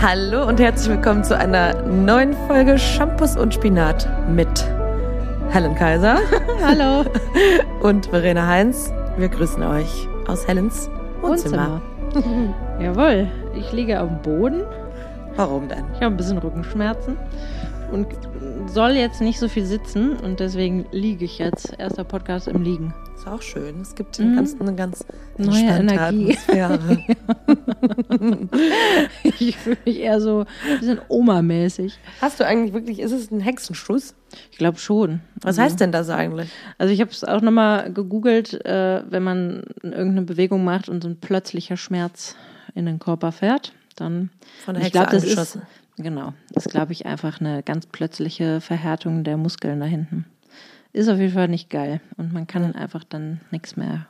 Hallo und herzlich willkommen zu einer neuen Folge Shampoos und Spinat mit Helen Kaiser. Hallo. Und Verena Heinz. Wir grüßen euch aus Helens Wohnzimmer. Wohnzimmer. Jawohl, ich liege auf dem Boden. Warum denn? Ich habe ein bisschen Rückenschmerzen und soll jetzt nicht so viel sitzen und deswegen liege ich jetzt. Erster Podcast im Liegen. Ist auch schön. Es gibt mhm. ganz, eine ganz neue Energie. Atmosphäre. ich fühle mich eher so ein bisschen Oma-mäßig. Hast du eigentlich wirklich, ist es ein Hexenschuss? Ich glaube schon. Was also, heißt denn das eigentlich? Also ich habe es auch nochmal gegoogelt, äh, wenn man irgendeine Bewegung macht und so ein plötzlicher Schmerz in den Körper fährt, dann. Von der Hexe ich glaub, das ist, Genau. Das ist, glaube ich, einfach eine ganz plötzliche Verhärtung der Muskeln da hinten. Ist auf jeden Fall nicht geil. Und man kann einfach dann nichts mehr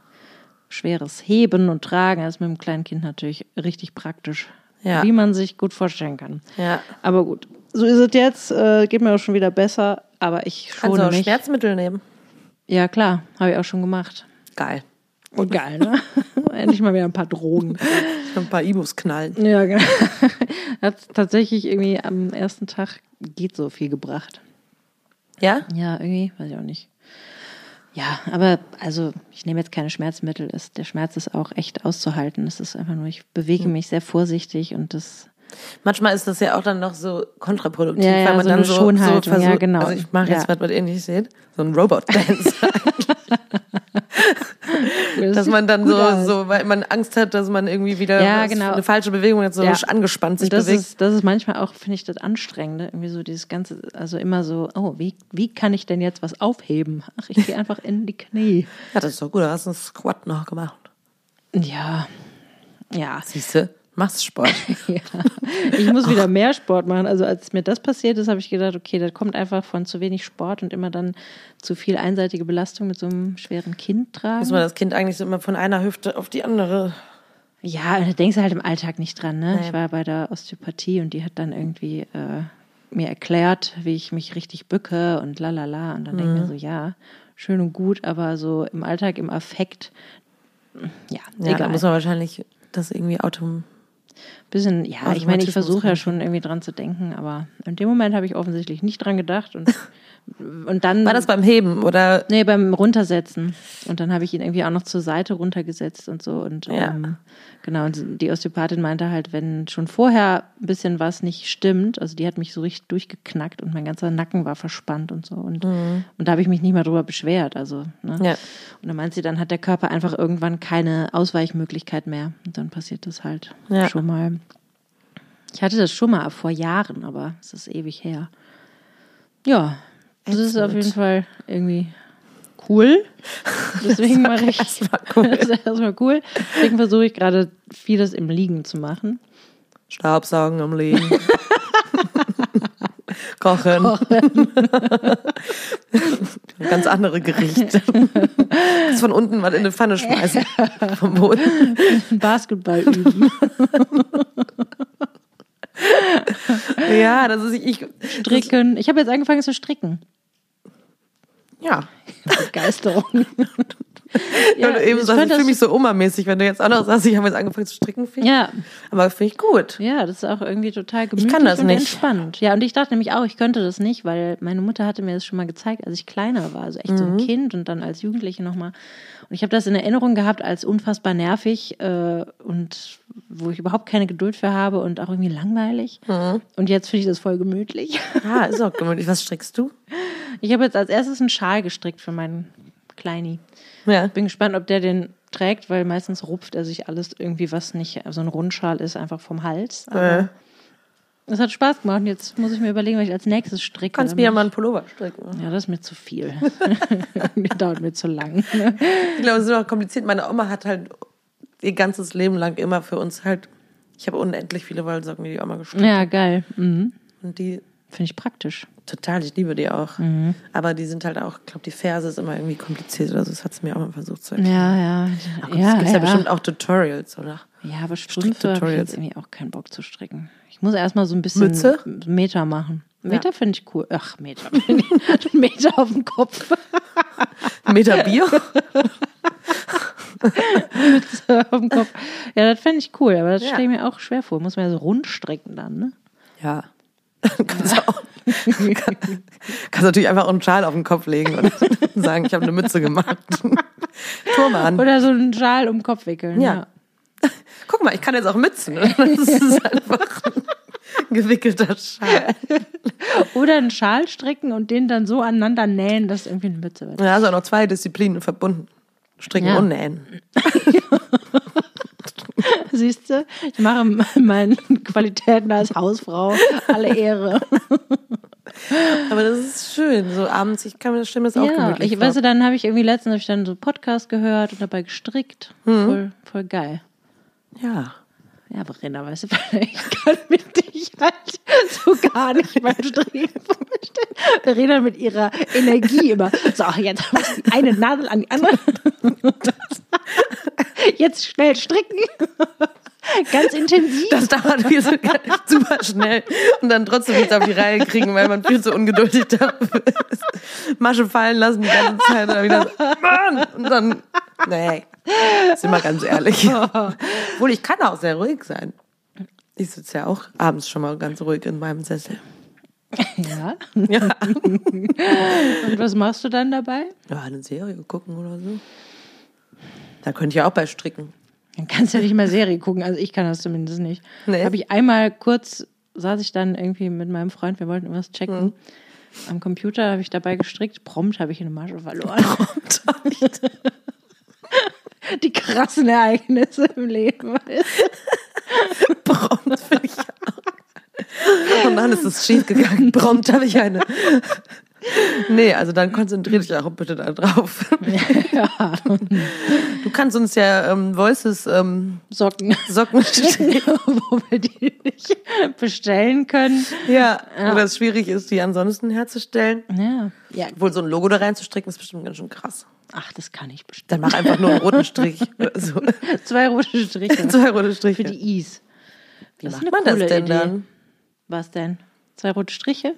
Schweres heben und tragen. Das ist mit einem kleinen Kind natürlich richtig praktisch. Ja. Wie man sich gut vorstellen kann. Ja. Aber gut, so ist es jetzt. Äh, geht mir auch schon wieder besser. Aber ich schone Kannst du auch mich. Schmerzmittel nehmen? Ja, klar. Habe ich auch schon gemacht. Geil. Und geil, ne? Endlich mal wieder ein paar Drogen. Ein paar Ibus knallen. Ja, genau. Hat tatsächlich irgendwie am ersten Tag geht so viel gebracht. Ja? Ja, irgendwie, weiß ich auch nicht. Ja, aber also ich nehme jetzt keine Schmerzmittel. der Schmerz ist auch echt auszuhalten. Es ist einfach nur, ich bewege hm. mich sehr vorsichtig und das. Manchmal ist das ja auch dann noch so kontraproduktiv, ja, ja, weil man so dann so, so versucht, ja, genau. Also ich mache jetzt ja. was, was ihr nicht seht, so ein Robot-Dance. dass man dann so, so, weil man Angst hat, dass man irgendwie wieder ja, genau. eine falsche Bewegung hat, so ja. angespannt sich das bewegt. Ist, das ist manchmal auch, finde ich, das Anstrengende. Irgendwie so dieses ganze, also immer so, oh, wie, wie kann ich denn jetzt was aufheben? Ach, ich gehe einfach in die Knie. Ja, das ist doch gut, du hast einen Squat noch gemacht. Ja. Ja. Siehst du? Machst Sport. ja. Ich muss wieder mehr Sport machen. Also als mir das passiert ist, habe ich gedacht, okay, das kommt einfach von zu wenig Sport und immer dann zu viel einseitige Belastung mit so einem schweren Kind tragen. Muss man das Kind eigentlich so immer von einer Hüfte auf die andere ja, da denkst du halt im Alltag nicht dran. Ne? Ich war bei der Osteopathie und die hat dann irgendwie äh, mir erklärt, wie ich mich richtig bücke und lalala. Und dann mhm. denke ich mir so, ja, schön und gut, aber so im Alltag, im Affekt, ja, ja egal. Da muss man wahrscheinlich das irgendwie autom bisschen, ja, ich meine, ich versuche ja schon irgendwie dran zu denken, aber in dem Moment habe ich offensichtlich nicht dran gedacht und und dann war das beim Heben oder nee beim runtersetzen und dann habe ich ihn irgendwie auch noch zur Seite runtergesetzt und so und ja. ähm, genau und die Osteopathin meinte halt wenn schon vorher ein bisschen was nicht stimmt also die hat mich so richtig durchgeknackt und mein ganzer Nacken war verspannt und so und mhm. und da habe ich mich nicht mal drüber beschwert also ne? ja. und dann meint sie dann hat der Körper einfach irgendwann keine Ausweichmöglichkeit mehr und dann passiert das halt ja. schon mal ich hatte das schon mal vor Jahren aber es ist ewig her ja das ist auf jeden Fall irgendwie cool. Deswegen mache ich erstmal cool. das ist erstmal cool. Deswegen versuche ich gerade vieles im Liegen zu machen. Staubsaugen im Liegen. Kochen. Kochen. Ganz andere Gerichte. Das von unten mal in eine Pfanne schmeißen. Vom Boden. Basketball üben. ja, das ist ich. Stricken. Ich habe jetzt angefangen zu stricken. Ja. Begeisterung. ja, du eben sagst, ich fühle mich so Oma-mäßig, wenn du jetzt auch noch sagst, ich habe jetzt angefangen zu stricken. Ja. Aber finde ich gut. Ja, das ist auch irgendwie total gemütlich ich kann das und nicht. entspannt. Ja, und ich dachte nämlich auch, ich könnte das nicht, weil meine Mutter hatte mir das schon mal gezeigt, als ich kleiner war, also echt mhm. so ein mhm. Kind und dann als Jugendliche nochmal. Und ich habe das in Erinnerung gehabt als unfassbar nervig äh, und wo ich überhaupt keine Geduld für habe und auch irgendwie langweilig. Mhm. Und jetzt finde ich das voll gemütlich. Ja, ist auch gemütlich. Was strickst du? Ich habe jetzt als erstes einen Schal gestrickt für meinen Kleini. Ja. Bin gespannt, ob der den trägt, weil meistens rupft er sich alles irgendwie, was nicht so ein Rundschal ist, einfach vom Hals. Aber es hat Spaß gemacht. Jetzt muss ich mir überlegen, was ich als nächstes stricke. Kannst mir ja mal einen Pullover stricken. Ja, das ist mir zu viel. das dauert mir zu lang. Ich glaube, es ist immer kompliziert. Meine Oma hat halt ihr ganzes Leben lang immer für uns halt, ich habe unendlich viele Wollsocken, die die Oma gestrickt Ja, geil. Mhm. Und die Finde ich praktisch. Total, ich liebe die auch. Mhm. Aber die sind halt auch, ich glaube, die Verse ist immer irgendwie kompliziert oder so. Das hat sie mir auch mal versucht zu erklären. Ja, ja. Ach, ja es gibt ja, ja bestimmt auch Tutorials, oder? Ja, aber Strümpfe habe ich irgendwie auch keinen Bock zu stricken. Ich muss erstmal so ein bisschen Mütze? Meter machen. Meter ja. finde ich cool. Ach, Meter. Meter auf dem Kopf. Meter Bier? Mütze auf dem Kopf. Ja, das fände ich cool, aber das Ja. stelle ich mir auch schwer vor. Muss man ja so rund strecken dann, ne? Ja. kannst, du auch, kannst natürlich einfach auch einen Schal auf den Kopf legen und sagen, ich habe eine Mütze gemacht. Turban. Oder so einen Schal um den Kopf wickeln. Ja. Guck mal, ich kann jetzt auch Mützen. ne? Das ist einfach ein gewickelter Schal. Oder einen Schal stricken und den dann so aneinander nähen, dass irgendwie eine Mütze wird. Du auch noch zwei Disziplinen verbunden. Stricken Ja. und nähen. Siehst du, ich mache meinen Qualitäten als Hausfrau alle Ehre. Aber das ist schön. So abends, ich kann mir das Stimme das auch Ja, gemütlich ich du, dann habe ich irgendwie letztens hab ich dann so Podcast gehört und dabei gestrickt. Mhm. Voll, voll geil. Ja. Ja, Verena, weißt du, ich kann mit dich halt so gar nicht beim vorstellen. Verena mit ihrer Energie immer. So, jetzt muss die eine Nadel an die andere. Jetzt schnell stricken. Ganz intensiv. Das dauert viel so super schnell und dann trotzdem nicht auf die Reihe kriegen, weil man viel zu ungeduldig dafür ist. Masche fallen lassen die ganze Zeit und dann wieder so, Mann! Und dann, nee, sind wir ganz ehrlich. Obwohl, ich kann auch sehr ruhig sein. Ich sitze ja auch abends schon mal ganz ruhig in meinem Sessel. Ja. Ja. Und was machst du dann dabei? ja, eine Serie gucken oder so. Da könnte ich ja auch bei stricken. Dann kannst du ja nicht mehr Serie gucken. Also ich kann das zumindest nicht. Nee. Habe ich einmal kurz, saß ich dann irgendwie mit meinem Freund, wir wollten was checken. Mhm. Am Computer habe ich dabei gestrickt. Prompt habe ich eine Masche verloren. Die krassen Ereignisse im Leben. Prompt finde ich auch. Und dann ist es schief gegangen. Prompt habe ich eine. Nee, also dann konzentriere dich auch bitte da drauf. ja, Du kannst uns ja ähm, Voices ähm, Socken. Socken schicken. Wo wir die nicht bestellen können. Ja, wo das schwierig ist, die ansonsten herzustellen. Ja. ja. Obwohl so ein Logo da reinzustricken, ist bestimmt ganz schön krass. Ach, das kann ich bestimmt. Dann mach einfach nur einen roten Strich. oder So. Zwei rote Striche. Zwei rote Striche. Für die Is. Wie Das ist macht man das denn Idee. dann? Was denn? Zwei rote Striche?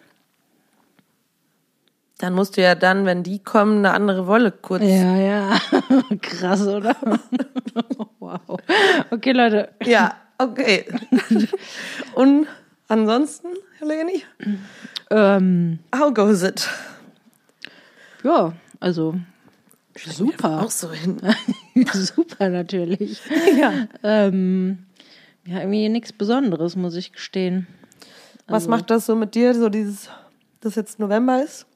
Dann musst du ja dann, wenn die kommen, eine andere Wolle kurz. Ja, ja. Krass, oder? wow. Okay, Leute. Ja, okay. Und ansonsten, Helene, Ähm, how goes it? ja, also super. Auch so hin. super natürlich. ja. Ähm, ja, irgendwie nichts Besonderes, muss ich gestehen. Was macht das so mit dir, so dieses, dass jetzt November ist?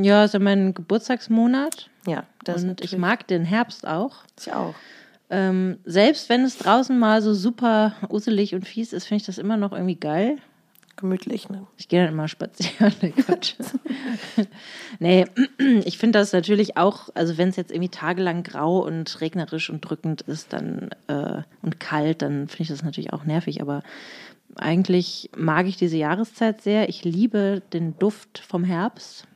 Ja, ist ja mein Geburtstagsmonat. Ja, das und ich mag den Herbst auch. ich auch. Ähm, selbst wenn es draußen mal so super uselig und fies ist, finde ich das immer noch irgendwie geil. Gemütlich, ne? Ich gehe dann immer spazieren. Nee, Quatsch. nee, ich finde das natürlich auch, also wenn es jetzt irgendwie tagelang grau und regnerisch und drückend ist dann äh, und kalt, dann finde ich das natürlich auch nervig. Aber eigentlich mag ich diese Jahreszeit sehr. Ich liebe den Duft vom Herbst.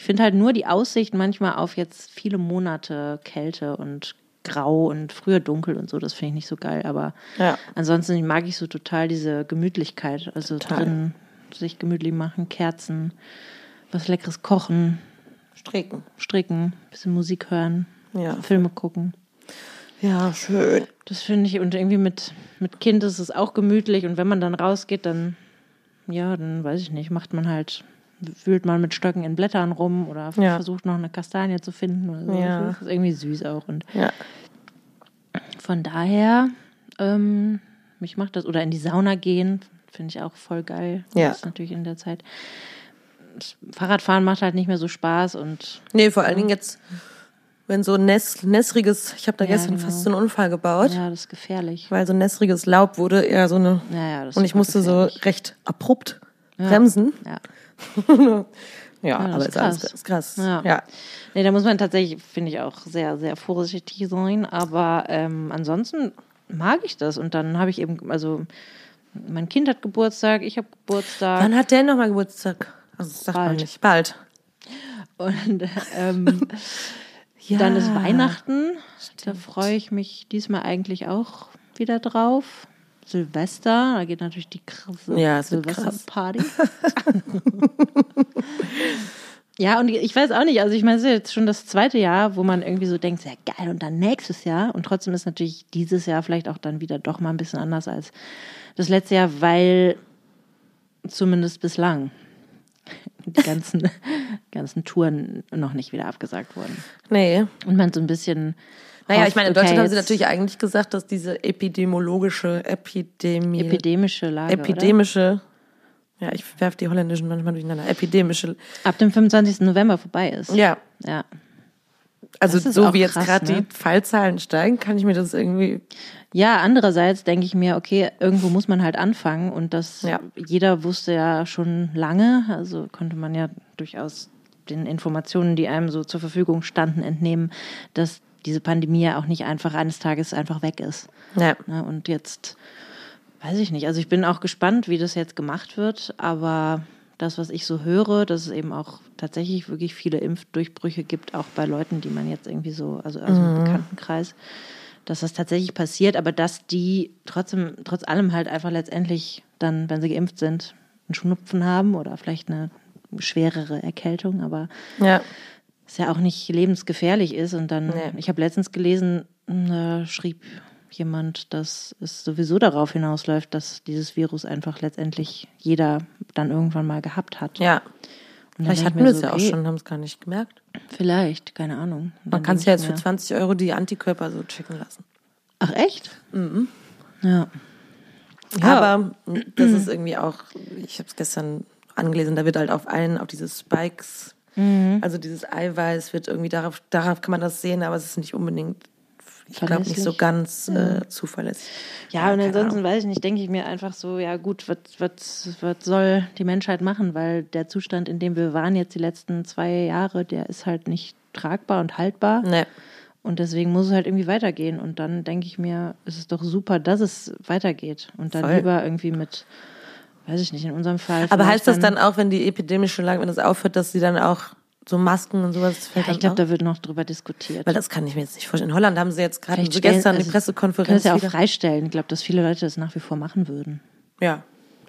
Ich finde halt nur die Aussicht manchmal auf jetzt viele Monate Kälte und grau und früher dunkel und so, das finde ich nicht so geil. Aber Ja. ansonsten mag ich so total diese Gemütlichkeit. Also Total. drin sich gemütlich machen, Kerzen, was Leckeres kochen, Stricken. stricken, bisschen Musik hören, Ja. Filme gucken. Ja, schön. Das finde ich, und irgendwie mit, mit Kind ist es auch gemütlich. Und wenn man dann rausgeht, dann, ja, dann weiß ich nicht, macht man halt, wühlt man mit Stöcken in Blättern rum oder Ja. versucht noch eine Kastanie zu finden oder so. Ja. Das ist irgendwie süß auch. Und Ja. von daher, ähm, mich macht das, oder in die Sauna gehen, finde ich auch voll geil. Ja. Das ist natürlich in der Zeit. Fahrradfahren macht halt nicht mehr so Spaß und Nee, vor allen Dingen jetzt, wenn so näss, nässriges, ich habe da Ja, gestern genau. fast so einen Unfall gebaut, ja, das ist gefährlich. weil so nässriges Laub wurde eher so eine, Ja, ja, das und ich musste so gefährlich. recht abrupt bremsen. Ja. Ja, das aber ist ist alles krass. ist krass. Ja. ja. Nee, da muss man tatsächlich, finde ich, auch sehr, sehr vorsichtig sein. Aber ähm, ansonsten mag ich das. Und dann habe ich eben, also mein Kind hat Geburtstag, ich habe Geburtstag. Wann hat der nochmal Geburtstag? Also das sagt man Bald. nicht. Bald. Und ähm, Ja. dann ist Weihnachten. Da freue ich mich diesmal eigentlich auch wieder drauf. Silvester, da geht natürlich die krasse Ja. Silvesterparty. Ja, und ich weiß auch nicht, also ich meine, es ist jetzt schon das zweite Jahr, wo man irgendwie so denkt, ja geil, und dann nächstes Jahr. Und trotzdem ist natürlich dieses Jahr vielleicht auch dann wieder doch mal ein bisschen anders als das letzte Jahr, weil zumindest bislang die ganzen, ganzen Touren noch nicht wieder abgesagt wurden. Nee. Und man so ein bisschen. Naja, ich meine, in Deutschland haben sie natürlich eigentlich gesagt, dass diese epidemiologische Epidemie, epidemische Lage. epidemische, ja, ich werfe die holländischen manchmal durcheinander, epidemische, Oder? Ab dem 25. November vorbei ist. ja, Ja. also so wie jetzt gerade ne? die Fallzahlen steigen, kann ich mir das irgendwie, Ja, andererseits denke ich mir, okay, irgendwo muss man halt anfangen und das Ja. jeder wusste ja schon lange, also konnte man ja durchaus den Informationen, die einem so zur Verfügung standen, entnehmen, dass diese Pandemie ja auch nicht einfach eines Tages einfach weg ist. ja, Ne? Und jetzt weiß ich nicht. Also ich bin auch gespannt, wie das jetzt gemacht wird, aber das, was ich so höre, dass es eben auch tatsächlich wirklich viele Impfdurchbrüche gibt, auch bei Leuten, die man jetzt irgendwie so, also, also im Bekanntenkreis, dass das tatsächlich passiert, aber dass die trotzdem, trotz allem halt einfach letztendlich dann, wenn sie geimpft sind, einen Schnupfen haben oder vielleicht eine schwerere Erkältung, aber ja, es ja auch nicht lebensgefährlich ist. Und dann, Nee. ich habe letztens gelesen, da schrieb jemand, dass es sowieso darauf hinausläuft, dass dieses Virus einfach letztendlich jeder dann irgendwann mal gehabt hat. ja. Vielleicht hatten wir das so, ja auch ey, schon, haben es gar nicht gemerkt. Vielleicht, keine Ahnung. Und Man kann sich ja jetzt für mir, 20 Euro die Antikörper so checken lassen. Ach echt? Ja. Aber das ist irgendwie auch, ich habe es gestern angelesen, da wird halt auf einen, auf diese Spikes, Mhm. also dieses Eiweiß wird irgendwie darauf, darauf kann man das sehen, aber es ist nicht unbedingt, ich glaube nicht so ganz äh, zuverlässig. Ja, und keine ansonsten Ahnung. weiß ich nicht, denke ich mir einfach so, ja gut, was, was, was soll die Menschheit machen? Weil der Zustand, in dem wir waren jetzt die letzten zwei Jahre, der ist halt nicht tragbar und haltbar. Nee. Und deswegen muss es halt irgendwie weitergehen. Und dann denke ich mir, es ist doch super, dass es weitergeht. Und dann Voll. lieber irgendwie mit, weiß ich nicht, in unserem Fall. Aber heißt das dann auch, wenn die epidemische Lage, wenn das aufhört, dass sie dann auch so Masken und sowas fällt Ja, ich glaube, da wird noch drüber diskutiert. Weil das kann ich mir jetzt nicht vorstellen. In Holland haben sie jetzt gerade so gestern die also, Können Pressekonferenz es ja auch freistellen. Ich glaube, dass viele Leute das nach wie vor machen würden. Ja.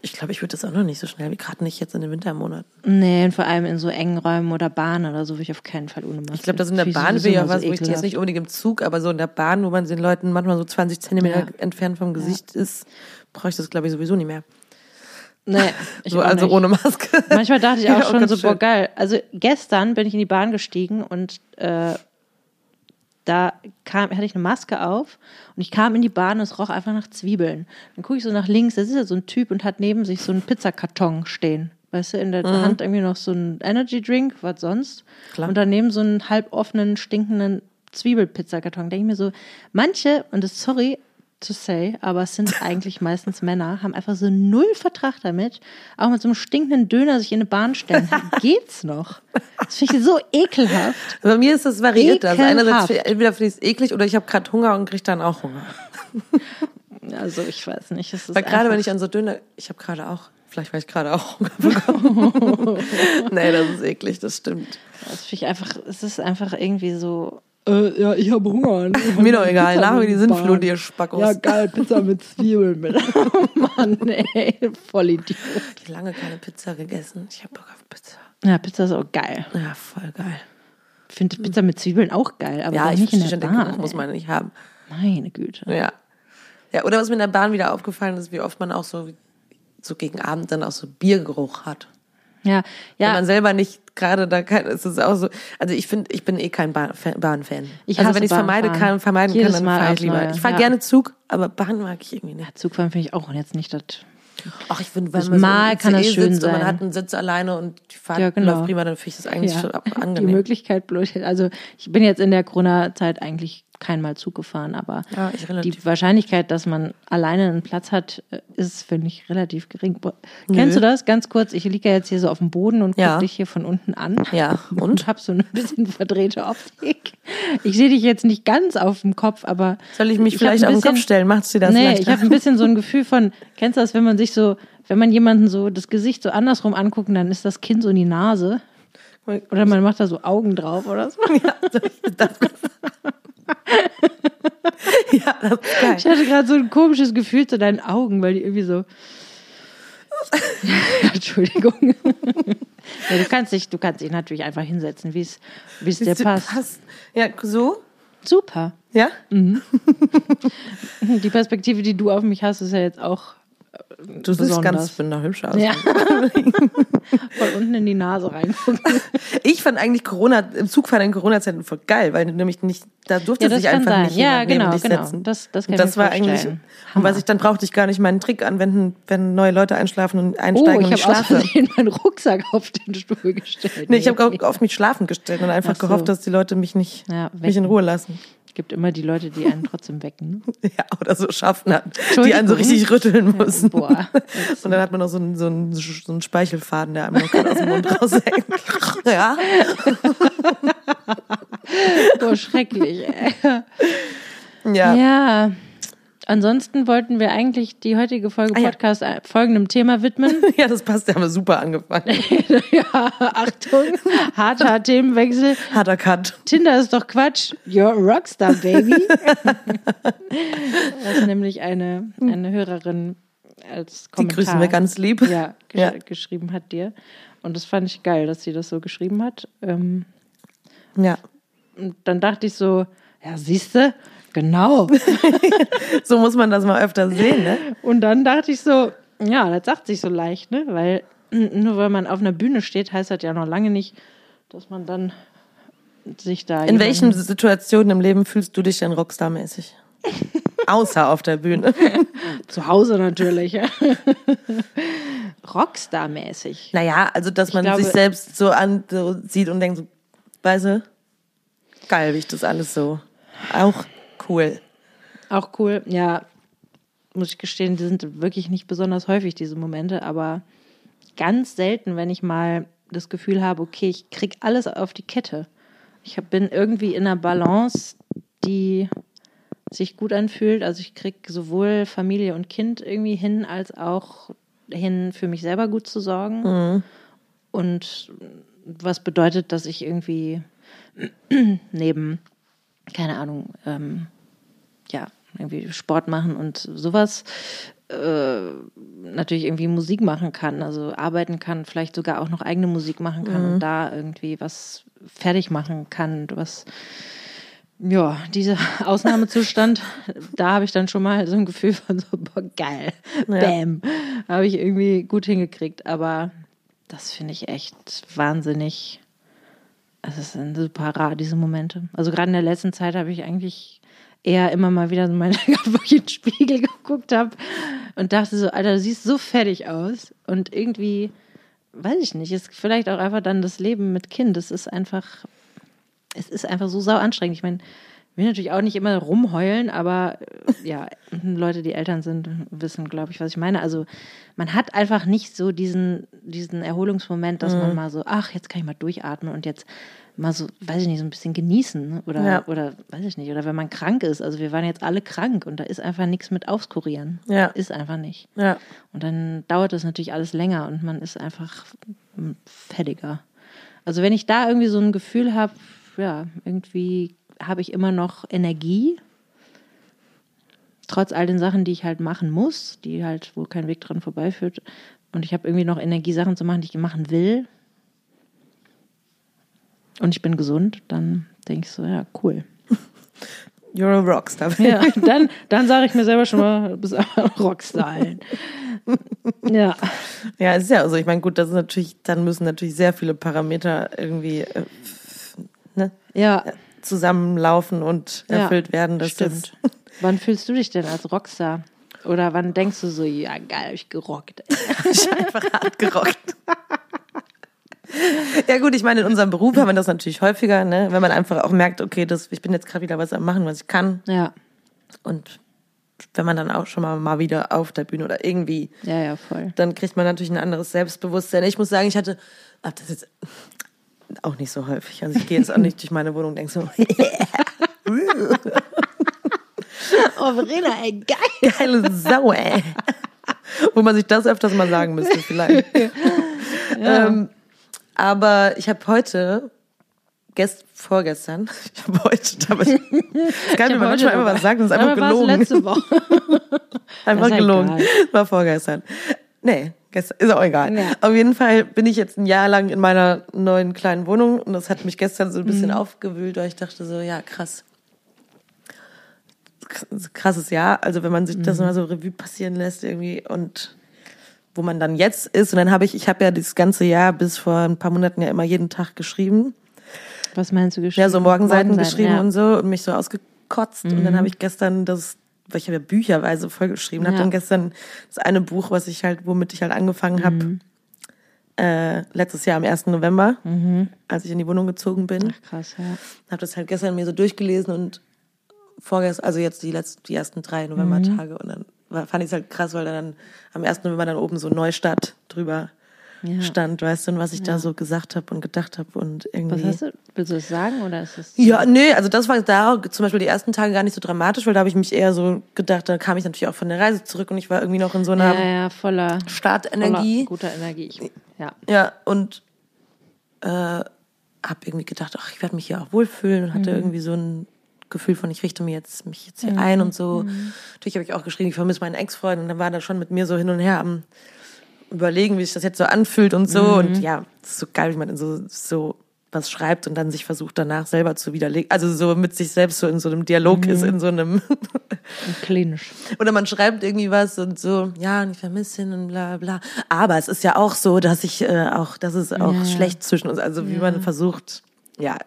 Ich glaube, ich würde das auch noch nicht so schnell, wie gerade nicht jetzt in den Wintermonaten. Nee, und vor allem in so engen Räumen oder Bahnen oder so will ich auf keinen Fall ohne Maske. Ich glaube, das in der Bahn wäre ja was, so wo ich die jetzt nicht unbedingt im Zug, aber so in der Bahn, wo man den Leuten manchmal so 20 Zentimeter Ja. entfernt vom Gesicht ist, brauche ich das, glaube ich, sowieso nicht mehr. Nee, ich so, also nicht. ohne Maske. Manchmal dachte ich Ja, auch auch schon ganz so, boah, geil. Also gestern bin ich in die Bahn gestiegen und äh, da kam, hatte ich eine Maske auf und ich kam in die Bahn und es roch einfach nach Zwiebeln. Dann gucke ich so nach links, da ist ja so ein Typ und hat neben sich so einen Pizzakarton stehen. Weißt du, in der Hand irgendwie noch so ein Energy Drink, was sonst. Klar. Und daneben so einen halboffenen, stinkenden Zwiebelpizzakarton. Denke ich mir so, manche, und das sorry to say, aber es sind eigentlich meistens Männer, haben einfach so null Vertrag damit, auch mit so einem stinkenden Döner sich in eine Bahn stellen. Geht's noch? Das finde ich so ekelhaft. Bei mir ist das variiert. Also einerseits, Ekelhaft. entweder finde ich es eklig oder ich habe gerade Hunger und kriege dann auch Hunger. Also ich weiß nicht. Es ist Weil gerade wenn ich an so Döner, ich habe gerade auch, vielleicht weil ich gerade auch Hunger bekommen. nee, das ist eklig, das stimmt. Das finde ich einfach, es ist einfach irgendwie so. Äh, ja, ich habe Hunger. Mir doch egal, nach mir die Sinnflut, ihr Spackos. Ja, geil, Pizza mit Zwiebeln mit. Oh Mann, ey, voll Idiot. Ich habe lange keine Pizza gegessen. Ich habe Bock auf Pizza. Ja, Pizza ist auch geil. Ja, voll geil. Ich finde Pizza mit Zwiebeln auch geil, aber Ja, ich nicht in der schon, Bahn. Geruch muss man nicht haben. Meine Güte. Ja. Ja, oder was mir in der Bahn wieder aufgefallen ist, wie oft man auch so, so gegen Abend dann auch so Biergeruch hat. Ja, Wenn ja. man selber nicht gerade da kann, ist es auch so. Also ich finde, ich bin eh kein Bahn- Fan- Bahnfan. Ich also wenn ich es vermeide Bahnfahren. kann, vermeiden Jedes kann, dann fahre ich lieber. Neue, Ich fahre ja. gerne Zug, aber Bahn mag ich irgendwie nicht. Zugfahren finde ich auch jetzt nicht das. Ach, ich finde, wenn man Mal so kann das ICE schön sitzt und man sein. hat einen Sitz alleine und die Fahrt Ja, genau. läuft prima, dann finde ich das eigentlich schon ab- Die angenehm. Möglichkeit bloß. Also ich bin jetzt in der Corona-Zeit eigentlich kein Mal Zug gefahren, aber Ja, ich die Wahrscheinlichkeit, dass man alleine einen Platz hat, ist, finde ich, relativ gering. Boah, Kennst du das? Ganz kurz, ich liege ja jetzt hier so auf dem Boden und gucke Ja. dich hier von unten an. Ja, Und und? habe so ein bisschen verdrehte Optik. Ich sehe dich jetzt nicht ganz auf dem Kopf, aber. Soll ich mich hab vielleicht auf den Kopf stellen? Macht's dir das Nee, leichter? ich habe ein bisschen so ein Gefühl von, kennst du das, wenn man sich so, wenn man jemanden so das Gesicht so andersrum anguckt, dann ist das Kinn so in die Nase. Oder man macht da so Augen drauf oder so. ja, das, ja, das ist geil. Ich hatte gerade so ein komisches Gefühl zu deinen Augen, weil die irgendwie so. Entschuldigung. ja, du kannst dich, du kannst dich natürlich einfach hinsetzen, wie es, wie es dir passt. Ja, so? Super. Ja? Die Perspektive, die du auf mich hast, ist ja jetzt auch Du siehst ganz hübsch aus. ja. von unten in die Nase reingucken. Ich fand eigentlich Corona, im Zugfahren in Corona-Zeiten voll geil, weil nämlich nicht, da durfte Ja, sich einfach sein. nicht Ja, jemand neben genau, dich genau. setzen. Das- das kann und ich das war eigentlich, vorstellen. und was ich, dann brauchte ich gar nicht meinen Trick anwenden, wenn neue Leute einschlafen und Oh, einsteigen und ich ich habe schlafe. Versehen meinen Rucksack auf den Stuhl gestellt. Nee, ich habe auf mich schlafen gestellt und einfach Ach so. gehofft, dass die Leute mich nicht Ja, mich in. Ruhe lassen. Gibt immer die Leute, die einen trotzdem wecken. Ne? Ja, oder so Schaffner, die einen so richtig rütteln müssen. Boah. Und dann hat man noch so einen, so einen, so einen Speichelfaden, der einem noch aus dem Mund raushängt. Ja. Boah, schrecklich. ey. Ja. Ja. Ansonsten wollten wir eigentlich die heutige Folge Ah, ja. Podcast äh, folgendem Thema widmen. ja, das passt, der haben wir super angefangen. ja, Achtung, harter Themenwechsel. Harter Cut. Tinder ist doch Quatsch. You're a Rockstar, baby. das ist nämlich eine, eine Hörerin als Die Kommentar. grüßen wir ganz lieb. Ja, gesch Ja. geschrieben hat dir. Und das fand ich geil, dass sie das so geschrieben hat. Ähm, Ja. und dann dachte ich so, ja, siehste, genau. So muss man das mal öfter sehen, ne? Und dann dachte ich so, ja, das sagt sich so leicht, ne? Weil nur weil man auf einer Bühne steht, heißt das ja noch lange nicht, dass man dann sich da. In welchen Situationen im Leben fühlst du dich denn Rockstar-mäßig? Außer auf der Bühne. Zu Hause natürlich. ja. Rockstar-mäßig. Naja, also dass man glaube- sich selbst so an so sieht und denkt so, weißt du, geil, wie ich das alles so. Auch cool. Auch cool. Ja, muss ich gestehen, die sind wirklich nicht besonders häufig, diese Momente, aber ganz selten, wenn ich mal das Gefühl habe, okay, ich krieg alles auf die Kette. Ich bin irgendwie in einer Balance, die sich gut anfühlt. Also ich krieg sowohl Familie und Kind irgendwie hin, als auch hin, für mich selber gut zu sorgen. Und was bedeutet, dass ich irgendwie neben, keine Ahnung, ähm, ja, irgendwie Sport machen und sowas äh, natürlich irgendwie Musik machen kann, also arbeiten kann, vielleicht sogar auch noch eigene Musik machen kann und da irgendwie was fertig machen kann, was ja, dieser Ausnahmezustand, da habe ich dann schon mal so ein Gefühl von so, boah, geil, bam, habe ich irgendwie gut hingekriegt, aber das finde ich echt wahnsinnig, es sind super rar, diese Momente. Also gerade in der letzten Zeit habe ich eigentlich eher immer mal wieder so meine, wo ich in den Spiegel geguckt habe und dachte so, Alter, du siehst so fertig aus und irgendwie, weiß ich nicht, ist vielleicht auch einfach dann das Leben mit Kind. Es ist einfach, es ist einfach so sau anstrengend. Ich meine, will natürlich auch nicht immer rumheulen, aber äh, ja, Leute, die Eltern sind, wissen, glaube ich, was ich meine. Also man hat einfach nicht so diesen, diesen Erholungsmoment, dass man mal so, ach, jetzt kann ich mal durchatmen und jetzt mal so, weiß ich nicht, so ein bisschen genießen. Oder, Ja. oder weiß ich nicht, oder wenn man krank ist. Also wir waren jetzt alle krank und da ist einfach nichts mit auskurieren. Ja. Ist einfach nicht. Ja. Und dann dauert das natürlich alles länger und man ist einfach fertiger. Also wenn ich da irgendwie so ein Gefühl habe, ja, irgendwie habe ich immer noch Energie, trotz all den Sachen, die ich halt machen muss, die halt, wo kein Weg dran vorbeiführt. Und ich habe irgendwie noch Energie, Sachen zu machen, die ich machen will. Und ich bin gesund, dann denke ich so, ja, cool. You're a Rockstar. Ja, dann, dann sage ich mir selber schon mal, du bist aber ein Rockstar. Ja. Ja, ist ja so. Ich meine, gut, das ist natürlich, dann müssen natürlich sehr viele Parameter irgendwie äh, ne, Ja, zusammenlaufen und Ja, erfüllt werden. Dass stimmt. Wann fühlst du dich denn als Rockstar? Oder wann denkst du so, ja geil, hab ich gerockt. ey. Das einfach hart gerockt. Ja gut, ich meine, in unserem Beruf haben wir das natürlich häufiger, ne? wenn man einfach auch merkt, okay, das, ich bin jetzt gerade wieder was am machen, was ich kann. Ja, Und wenn man dann auch schon mal, mal wieder auf der Bühne oder irgendwie, ja, ja, voll. dann kriegt man natürlich ein anderes Selbstbewusstsein. Ich muss sagen, ich hatte, ach, das ist auch nicht so häufig. Also ich gehe jetzt auch nicht durch meine Wohnung und denke so, Oh, Verena, ey, geil. geile Sau, ey. Wo man sich das öfters mal sagen müsste vielleicht. ähm, aber ich habe heute, gest, vorgestern, ich habe heute, aber ich, das kann Ich mir manchmal dabei. was sagen, das ist einfach gelogen. letzte Woche. Einfach ja gelogen. egal. War vorgestern. Nee, Gestern, ist auch egal. Ja. Auf jeden Fall bin ich jetzt ein Jahr lang in meiner neuen kleinen Wohnung und das hat mich gestern so ein bisschen aufgewühlt, weil ich dachte so, ja, krass. Krasses Jahr. Also wenn man sich das mal so Revue passieren lässt irgendwie und wo man dann jetzt ist. Und dann habe ich, ich habe ja das ganze Jahr bis vor ein paar Monaten ja immer jeden Tag geschrieben. Was meinst du geschrieben? Ja, so Morgenseiten, Morgenseiten, geschrieben ja. Mhm. und so und mich so ausgekotzt. Und dann habe ich gestern das, weil ich habe ja bücherweise voll geschrieben, habe Ja. dann gestern das eine Buch, was ich halt, womit ich halt angefangen habe, Mhm. äh, letztes Jahr am 1. November, als ich in die Wohnung gezogen bin. Ach, krass, ja. Habe das halt gestern mir so durchgelesen und vorgestern, also jetzt die letzten, die ersten drei Novembertage und dann war, fand ich es halt krass, weil dann am 1. November dann oben so Neustadt drüber Ja. stand, weißt du, und was ich da so gesagt habe und gedacht habe und irgendwie. Was hast du? Willst du das sagen oder ist es? Ja, nee, also das war da zum Beispiel die ersten Tage gar nicht so dramatisch, weil da habe ich mich eher so gedacht, da kam ich natürlich auch von der Reise zurück und ich war irgendwie noch in so einer ja, ja, voller Startenergie. Voller guter Energie. Ich, ja. Ja, und äh, habe irgendwie gedacht, ach, ich werde mich hier auch wohlfühlen und hatte irgendwie so ein Gefühl von, ich richte mir jetzt mich jetzt hier ein und so. Natürlich habe ich auch geschrieben, ich vermisse meinen Ex-Freund und dann war er schon mit mir so hin und her am überlegen, wie sich das jetzt so anfühlt und so. Und ja, das ist so geil, wie man so, so was schreibt und dann sich versucht danach selber zu widerlegen. Also so mit sich selbst so in so einem Dialog ist, in so einem klinisch. oder man schreibt irgendwie was und so, ja, und ich vermisse ihn und bla bla. Aber es ist ja auch so, dass ich äh, auch, dass es auch Ja. schlecht zwischen uns, also wie man versucht, ja,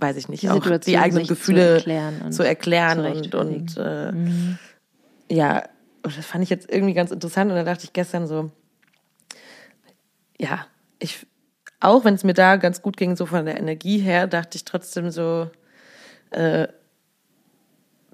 weiß ich nicht, Die auch die eigenen sich zu Gefühle erklären und zu erklären und, und äh, ja, und das fand ich jetzt irgendwie ganz interessant und da dachte ich gestern so, ja, ich, auch wenn es mir da ganz gut ging, so von der Energie her, dachte ich trotzdem so, äh,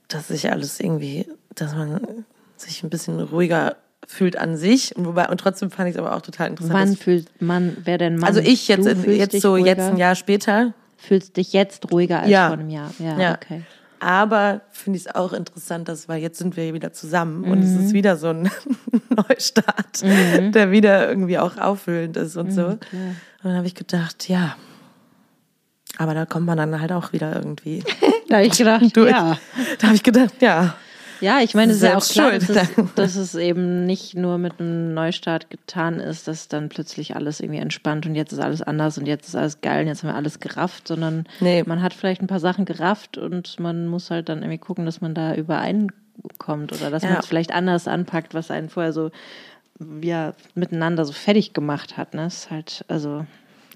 dass sich alles irgendwie, dass man sich ein bisschen ruhiger fühlt an sich. Und wobei, und trotzdem fand ich es aber auch total interessant. Wann fühlt man, wer denn Mann? also ich jetzt, in, jetzt so, jetzt ruhiger? ein Jahr später. Fühlst dich jetzt ruhiger als Ja. vor einem Jahr. Ja, Ja. okay. Aber finde ich es auch interessant, dass, weil jetzt sind wir wieder zusammen und Mhm. es ist wieder so ein Neustart, der wieder irgendwie auch auffüllend ist und so. Und dann habe ich gedacht, ja. Aber da kommt man dann halt auch wieder irgendwie Da habe ich gedacht, durch. ja. Da habe ich gedacht, ja. Ja, ich meine, es ist ja auch klar, dass es, dass es eben nicht nur mit einem Neustart getan ist, dass dann plötzlich alles irgendwie entspannt und jetzt ist alles anders und jetzt ist alles geil und jetzt haben wir alles gerafft, sondern Nee. man hat vielleicht ein paar Sachen gerafft und man muss halt dann irgendwie gucken, dass man da übereinkommt oder dass Ja. man es vielleicht anders anpackt, was einen vorher so ja, miteinander so fertig gemacht hat. Ne? Das ist halt, also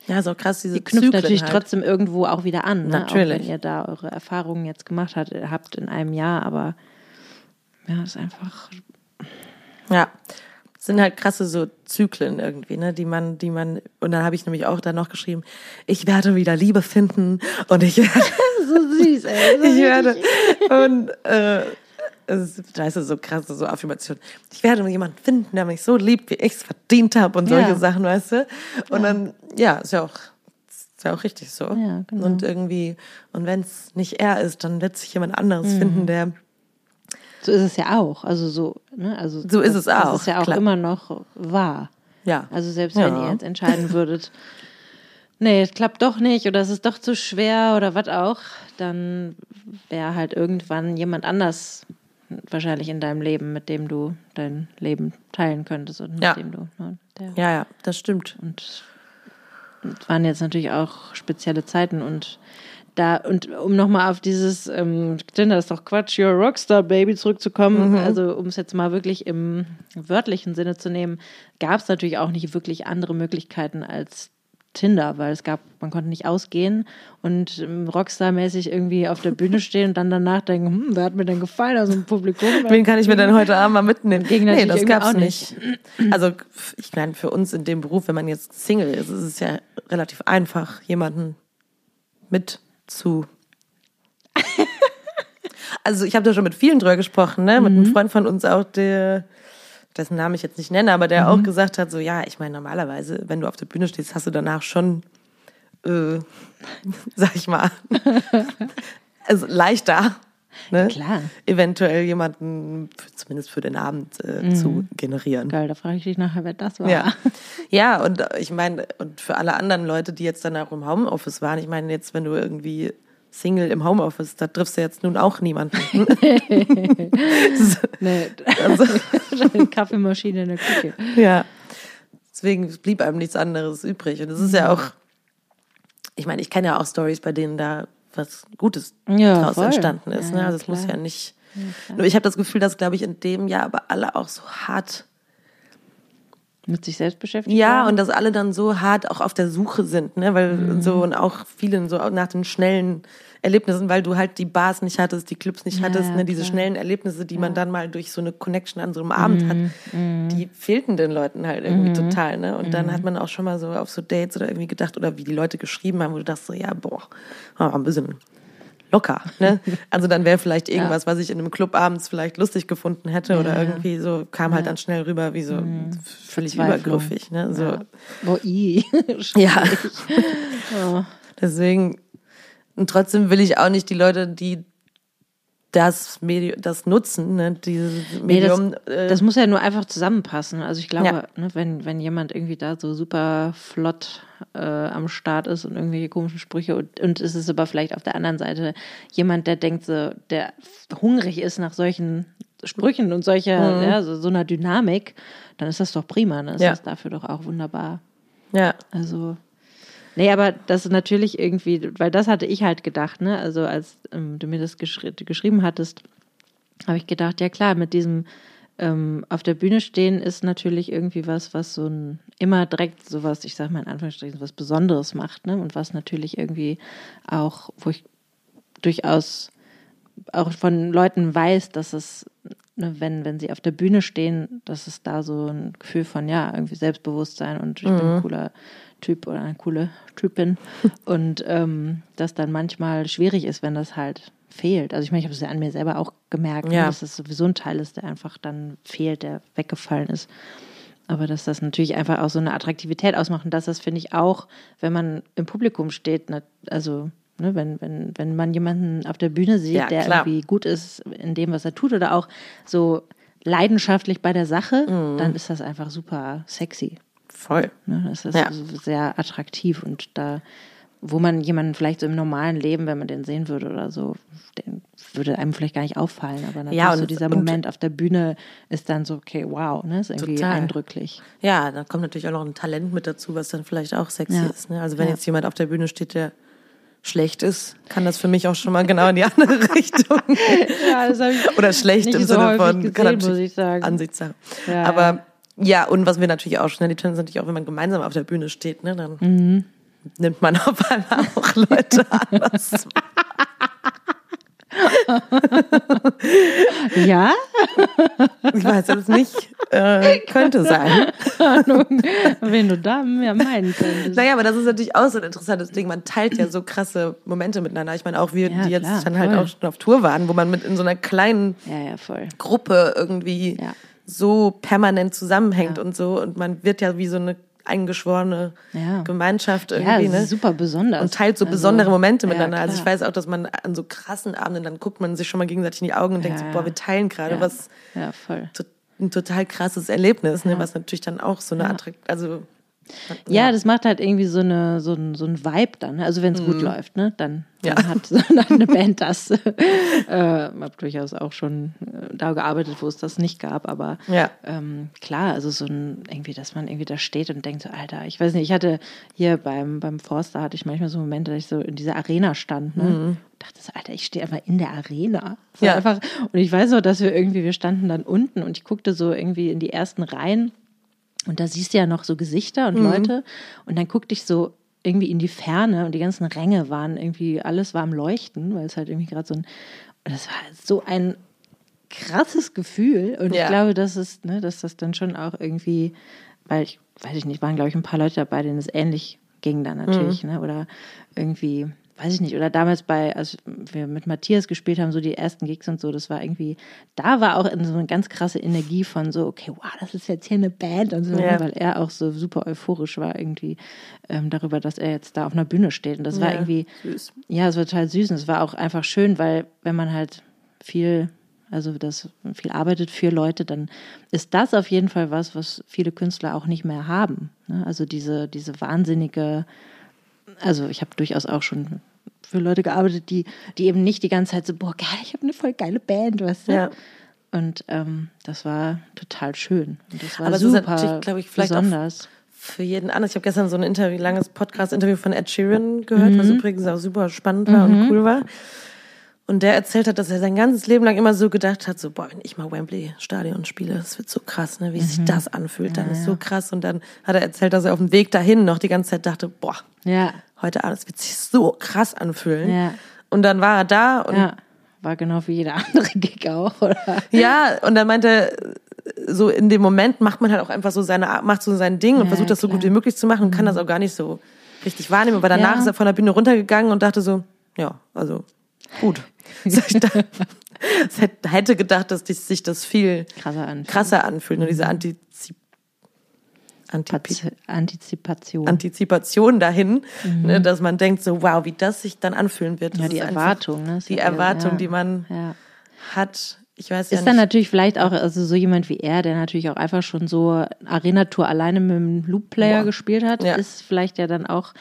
Ja, so krass, diese die knüpft Zyklen natürlich halt. trotzdem irgendwo auch wieder an. Ne? Auch Natürlich. wenn ihr da eure Erfahrungen jetzt gemacht habt, habt in einem Jahr, aber ja, ist einfach. Ja. Das sind halt krasse so Zyklen irgendwie, ne, die man, die man, und dann habe ich nämlich auch da noch geschrieben, ich werde wieder Liebe finden und ich werde, So süß, ey. ich werde, und, äh, es ist, weißt du, so krasse so Affirmation. Ich werde jemanden finden, der mich so liebt, wie ich es verdient habe und solche Ja. Sachen, weißt du? Und dann, ja, ist ja auch, ist ja auch richtig so. Ja, genau. Und irgendwie, und wenn es nicht er ist, dann wird sich jemand anderes finden, der, So ist es ja auch. Also so, ne? Also So ist es auch, Das ist ja auch klar. immer noch wahr. ja. Also selbst Ja. wenn ihr jetzt entscheiden würdet, nee, es klappt doch nicht oder es ist doch zu schwer oder was auch, dann wäre halt irgendwann jemand anders wahrscheinlich in deinem Leben, mit dem du dein Leben teilen könntest und mit Ja. dem du. Ne, Ja, ja, das stimmt. Und es waren jetzt natürlich auch spezielle Zeiten und da, und um nochmal auf dieses ähm, Tinder ist doch Quatsch, you're a Rockstar, Baby zurückzukommen, also um es jetzt mal wirklich im wörtlichen Sinne zu nehmen, gab es natürlich auch nicht wirklich andere Möglichkeiten als Tinder, weil es gab, man konnte nicht ausgehen und ähm, Rockstar-mäßig irgendwie auf der Bühne stehen und dann danach denken, hm, wer hat mir denn gefallen aus dem Publikum? Wen kann ich mir denn heute Abend mal mitnehmen? Ging nee, das gab's auch nicht. Also ich meine, für uns in dem Beruf, wenn man jetzt Single ist, ist es ja relativ einfach, jemanden mit zu. also ich habe da schon mit vielen drüber gesprochen, ne? Mit Mhm. einem Freund von uns auch, der dessen Namen ich jetzt nicht nenne, aber der Mhm. auch gesagt hat, so ja, ich meine, normalerweise, wenn du auf der Bühne stehst, hast du danach schon, äh, sag ich mal, also leichter, ne? Klar. eventuell jemanden, zumindest für den Abend, äh, zu generieren. Geil, da frage ich dich nachher, wer das war. Ja. ja, und äh, ich meine, und für alle anderen Leute, die jetzt dann auch im Homeoffice waren, ich meine, jetzt, wenn du irgendwie Single im Homeoffice, da triffst du jetzt nun auch niemanden. Nee, Also, Kaffeemaschine in der Küche. ja. Deswegen blieb einem nichts anderes übrig. Und es ist ja auch, ich meine, ich kenne ja auch Stories, bei denen da was Gutes Ja, draus voll. entstanden ist. Ja, ne? ja, Also es muss ja nicht. Nur ich habe das Gefühl, dass, glaube ich, in dem Jahr aber alle auch so hart Mit sich selbst beschäftigt Ja, waren? und dass alle dann so hart auch auf der Suche sind, ne? Weil Mhm. so und auch vielen so nach den schnellen Erlebnissen, weil du halt die Bars nicht hattest, die Clubs nicht Ja, hattest, ja, ne? Diese klar. schnellen Erlebnisse, die man dann mal durch so eine Connection an so einem Abend Mhm. hat, die fehlten den Leuten halt irgendwie total, ne? Und dann hat man auch schon mal so auf so Dates oder irgendwie gedacht oder wie die Leute geschrieben haben, wo du dachtest so, ja, boah, war ein bisschen locker, ne? Also dann wäre vielleicht irgendwas, was ich in einem Club abends vielleicht lustig gefunden hätte oder Ja. irgendwie so, kam halt dann schnell rüber wie so völlig Verzweiflung. übergriffig, ne? So. Ja. Oh, i. Ja. Oh. Deswegen, und trotzdem will ich auch nicht die Leute, die das Medium, das nutzen, ne, dieses Nee, das, Medium. äh, das muss ja nur einfach zusammenpassen. Also ich glaube, Ja. ne, wenn, wenn jemand irgendwie da so super flott äh, am Start ist und irgendwelche komischen Sprüche und, und es ist aber vielleicht auf der anderen Seite jemand, der denkt so, der hungrig ist nach solchen Sprüchen und solcher, ja, so, so einer Dynamik, dann ist das doch prima. Ne? Ist Ja. das dafür doch auch wunderbar. ja, Also, nee, aber das ist natürlich irgendwie, weil das hatte ich halt gedacht, ne? Also, als ähm, du mir das geschri geschrieben hattest, habe ich gedacht, ja klar, mit diesem ähm, auf der Bühne stehen ist natürlich irgendwie was, was so ein immer direkt sowas, ich sag mal in Anführungsstrichen, was Besonderes macht, ne? Und was natürlich irgendwie auch, wo ich durchaus auch von Leuten weiß, dass es, ne, wenn, wenn sie auf der Bühne stehen, dass es da so ein Gefühl von, ja, irgendwie Selbstbewusstsein und ich bin ein cooler Typ oder eine coole Typin. und ähm, das dann manchmal schwierig ist, wenn das halt fehlt. Also ich meine, ich habe es ja an mir selber auch gemerkt, ne, Ja. dass das sowieso ein Teil ist, der einfach dann fehlt, der weggefallen ist. Aber dass das natürlich einfach auch so eine Attraktivität ausmacht und dass das, finde ich, auch, wenn man im Publikum steht, ne, also ne, wenn, wenn, wenn man jemanden auf der Bühne sieht, Ja, der klar. irgendwie gut ist in dem, was er tut oder auch so leidenschaftlich bei der Sache, Mhm. dann ist das einfach super sexy. Voll. Ne? Das ist Ja. so sehr attraktiv und da, wo man jemanden vielleicht so im normalen Leben, wenn man den sehen würde oder so, den würde einem vielleicht gar nicht auffallen. Aber natürlich Ja, so und- dieser und- Moment auf der Bühne ist dann so, okay, wow, ne? Ist irgendwie Total. eindrücklich. Ja, da kommt natürlich auch noch ein Talent mit dazu, was dann vielleicht auch sexy Ja. ist. Ne? Also wenn Ja. jetzt jemand auf der Bühne steht, der schlecht ist, kann das für mich auch schon mal genau in die andere Richtung. Ja, Oder schlecht nicht im so Sinne von gesehen, kann muss ich sagen. Ansichtssache. Ja, Aber ja. und was wir natürlich auch erlebt haben, ist natürlich auch, wenn man gemeinsam auf der Bühne steht, ne, dann Mhm. nimmt man auf einmal auch Leute anders. Ja, Ich weiß es nicht. Äh, könnte sein. wenn du da mehr meinen könntest. Naja, aber das ist natürlich auch so ein interessantes Ding. Man teilt ja so krasse Momente miteinander. Ich meine, auch wir, Ja, die jetzt klar, dann halt voll. auch schon auf Tour waren, wo man mit in so einer kleinen Ja, ja. Gruppe irgendwie Ja. So permanent zusammenhängt Ja. und so. Und man wird ja wie so eine eingeschworene Ja. Gemeinschaft Ja, irgendwie, das ne? super besonders. und teilt so Also, besondere Momente ja, miteinander. Also ich klar. weiß auch, dass man an so krassen Abenden, dann guckt man sich schon mal gegenseitig in die Augen und denkt so, Ja, boah, ja. wir teilen gerade ja. was, Ja, voll. to- ein total krasses Erlebnis, ne? was natürlich dann auch so eine Attrakt, also Ja, das macht halt irgendwie so, eine, so, ein, so ein Vibe dann. ne? Also wenn es gut läuft, ne? dann, Ja. dann hat hat eine Band das. äh, habe durchaus auch schon äh, da gearbeitet, wo es das nicht gab. Aber Ja. ähm, klar, also so ein, irgendwie, dass man irgendwie da steht und denkt so, Alter, ich weiß nicht, ich hatte hier beim, beim Forster hatte ich manchmal so Momente, dass ich so in dieser Arena stand, ne? Und dachte so, Alter, ich stehe einfach in der Arena. Ja. Einfach, und ich weiß so, dass wir irgendwie, wir standen dann unten und ich guckte so irgendwie in die ersten Reihen und da siehst du ja noch so Gesichter und Leute. Und dann guckte ich so irgendwie in die Ferne und die ganzen Ränge waren irgendwie, alles war am Leuchten, weil es halt irgendwie gerade so ein, und das war so ein krasses Gefühl. Und Ja. ich glaube, dass es, ne, dass das dann schon auch irgendwie, weil ich, weiß ich nicht, waren, glaube ich, ein paar Leute dabei, denen es ähnlich ging dann natürlich, ne? Oder irgendwie, weiß ich nicht, oder damals bei, als wir mit Matthias gespielt haben, so die ersten Gigs und so, das war irgendwie, da war auch so eine ganz krasse Energie von so, okay, wow, das ist jetzt hier eine Band und so, Ja. weil er auch so super euphorisch war irgendwie ähm, darüber, dass er jetzt da auf einer Bühne steht. Und das war Ja, irgendwie, süß. ja, es war total süß und es war auch einfach schön, weil wenn man halt viel, also das viel arbeitet für Leute, dann ist das auf jeden Fall was, was viele Künstler auch nicht mehr haben. Ne? Also diese, diese wahnsinnige, also ich habe durchaus auch schon für Leute gearbeitet, die, die eben nicht die ganze Zeit so, boah, geil, ich habe eine voll geile Band, weißt du? Ja. Und ähm, das war total schön. Und das war Aber es ist super natürlich, glaube ich, vielleicht auch besonders. für jeden anders. Ich habe gestern so ein Interview, langes Podcast-Interview von Ed Sheeran gehört, was übrigens auch super spannend war und cool war. Und der erzählt hat, dass er sein ganzes Leben lang immer so gedacht hat, so, boah, wenn ich mal Wembley Stadion spiele, das wird so krass, ne, wie sich das anfühlt, dann ist so krass. Und dann hat er erzählt, dass er auf dem Weg dahin noch die ganze Zeit dachte, boah, Ja, heute Abend, das wird sich so krass anfühlen. Ja. Und dann war er da und ja. War genau wie jeder andere Gig auch, oder? Ja, und dann meinte, er, so in dem Moment macht man halt auch einfach so seine, macht so sein Ding und Ja, versucht das so klar. Mhm. gut wie möglich zu machen und kann das auch gar nicht so richtig wahrnehmen. Aber danach Ja. ist er von der Bühne runtergegangen und dachte so, ja, also gut. So, ich es hätte- gedacht, dass sich das viel Krasser an. krasser anfühlt, nur diese Antizip Antizipation. Antizipation dahin, ne, dass man denkt so, wow, wie das sich dann anfühlen wird. Das Mhm. ja, die Erwartung, ne? Die ja- Erwartung, ja. die man Ja. hat. Ich weiß ja Ist dann nicht. natürlich vielleicht auch, also so jemand wie er, der natürlich auch einfach schon so Arena-Tour alleine mit dem Loop-Player Boah. gespielt hat, Ja. ist vielleicht ja dann auch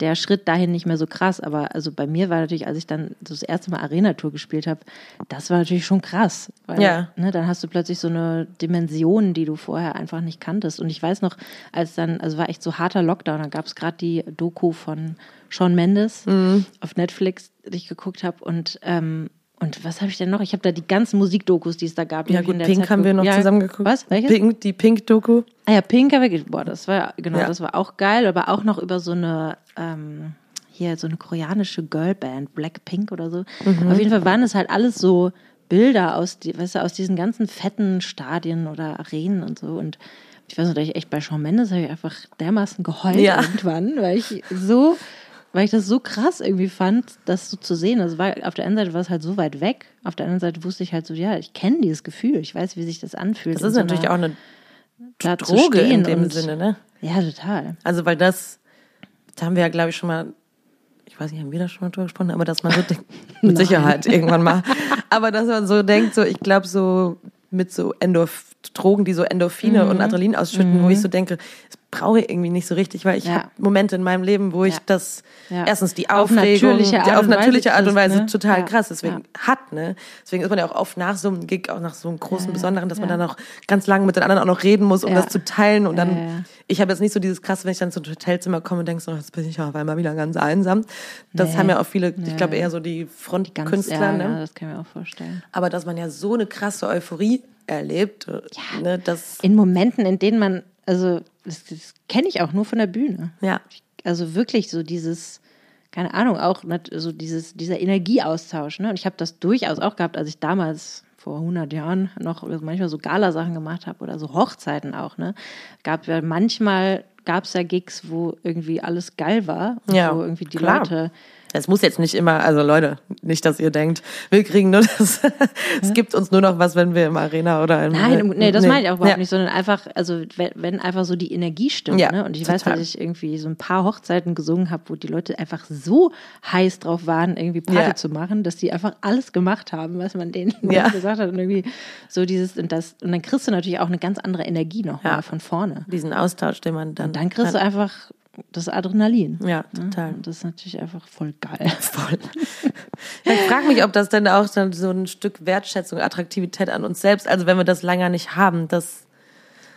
der Schritt dahin nicht mehr so krass. Aber also bei mir war natürlich, als ich dann das erste Mal Arena-Tour gespielt habe, das war natürlich schon krass. Weil, Ja. Ne, dann hast du plötzlich so eine Dimension, die du vorher einfach nicht kanntest. Und ich weiß noch, als dann, also war echt so harter Lockdown, da gab es gerade die Doku von Sean Mendes Mhm. auf Netflix, die ich geguckt habe. Und ähm, und was habe ich denn noch? Ich habe da die ganzen Musikdokus, die es da gab. die Ja gut, Pink Zeit haben wir noch. Ja, zusammen geguckt. Was? Welches? Pink, die Pink-Doku. Ah ja, Pink habe ich, boah, das war, genau, Ja. das war auch geil, aber auch noch über so eine, ähm, hier, so eine koreanische Girlband, Blackpink oder so. Mhm. Auf jeden Fall waren es halt alles so Bilder aus, die, weißt du, aus diesen ganzen fetten Stadien oder Arenen und so und ich weiß noch, dass ich echt bei Shawn Mendes habe ich einfach dermaßen geheult Ja. irgendwann, weil ich so, weil ich das so krass irgendwie fand, das so zu sehen. Also war, auf der einen Seite war es halt so weit weg, auf der anderen Seite wusste ich halt so, ja, ich kenne dieses Gefühl, ich weiß, wie sich das anfühlt. Das ist so natürlich auch eine da Droge in dem und- Sinne, ne? Ja, total. Also weil das, da haben wir ja, glaube ich, schon mal, ich weiß nicht, haben wir da schon mal drüber gesprochen, aber dass man so denkt, mit Sicherheit irgendwann mal, aber dass man so denkt, so ich glaube so mit so Endorph Drogen, die so Endorphine Mhm. und Adrenalin ausschütten, wo ich so denke, das brauche ich irgendwie nicht so richtig, weil ich Ja. habe Momente in meinem Leben, wo ich Ja. das Ja. erstens die Auf Aufregung, natürliche die Art auf und Weise natürliche Art und kriegst, Weise ne? total krass, deswegen hat, ne? Deswegen ist man ja auch oft nach so einem Gig, auch nach so einem großen. Besonderen, dass man dann auch ganz lange mit den anderen auch noch reden muss, um das zu teilen und dann ich habe jetzt nicht so dieses krasse, wenn ich dann zum Hotelzimmer komme und denke so, jetzt bin ich auf einmal wieder ganz einsam. Das Nee. haben ja auch viele, ich Nee. glaube eher so die Frontkünstler, ja, ne? ja, das kann ich mir auch vorstellen. Aber dass man ja so eine krasse Euphorie erlebt, ne, das, In Momenten, in denen man, also das, das kenne ich auch nur von der Bühne. ja, Also wirklich so dieses, keine Ahnung, auch so dieses, dieser Energieaustausch. Ne? Und ich habe das durchaus auch gehabt, als ich damals vor 100 Jahren noch manchmal so Galasachen gemacht habe oder so Hochzeiten auch. Ne? Gab ja manchmal gab es ja Gigs, wo irgendwie alles geil war Ja, wo irgendwie die klar. Leute es muss jetzt nicht immer, also Leute, nicht, dass ihr denkt, wir kriegen nur das, es gibt uns nur noch was, wenn wir im Arena oder im Nein, nee, das meine ich auch überhaupt Ja. nicht, sondern einfach, also wenn, einfach so die Energie stimmt. Ja, ne? Und ich weiß, total. dass ich irgendwie so ein paar Hochzeiten gesungen habe, wo die Leute einfach so heiß drauf waren, irgendwie Party Ja. zu machen, dass die einfach alles gemacht haben, was man denen Ja. gesagt hat. Und irgendwie so dieses und das, und dann kriegst du natürlich auch eine ganz andere Energie nochmal Ja. von vorne. Diesen Austausch, den man dann. Und dann kriegst du hat. einfach das Adrenalin. Ja, Ne? total. Und das ist natürlich einfach voll geil. Voll. Ich frage mich, ob das dann auch dann so ein Stück Wertschätzung, Attraktivität an uns selbst, also wenn wir das länger nicht haben, das,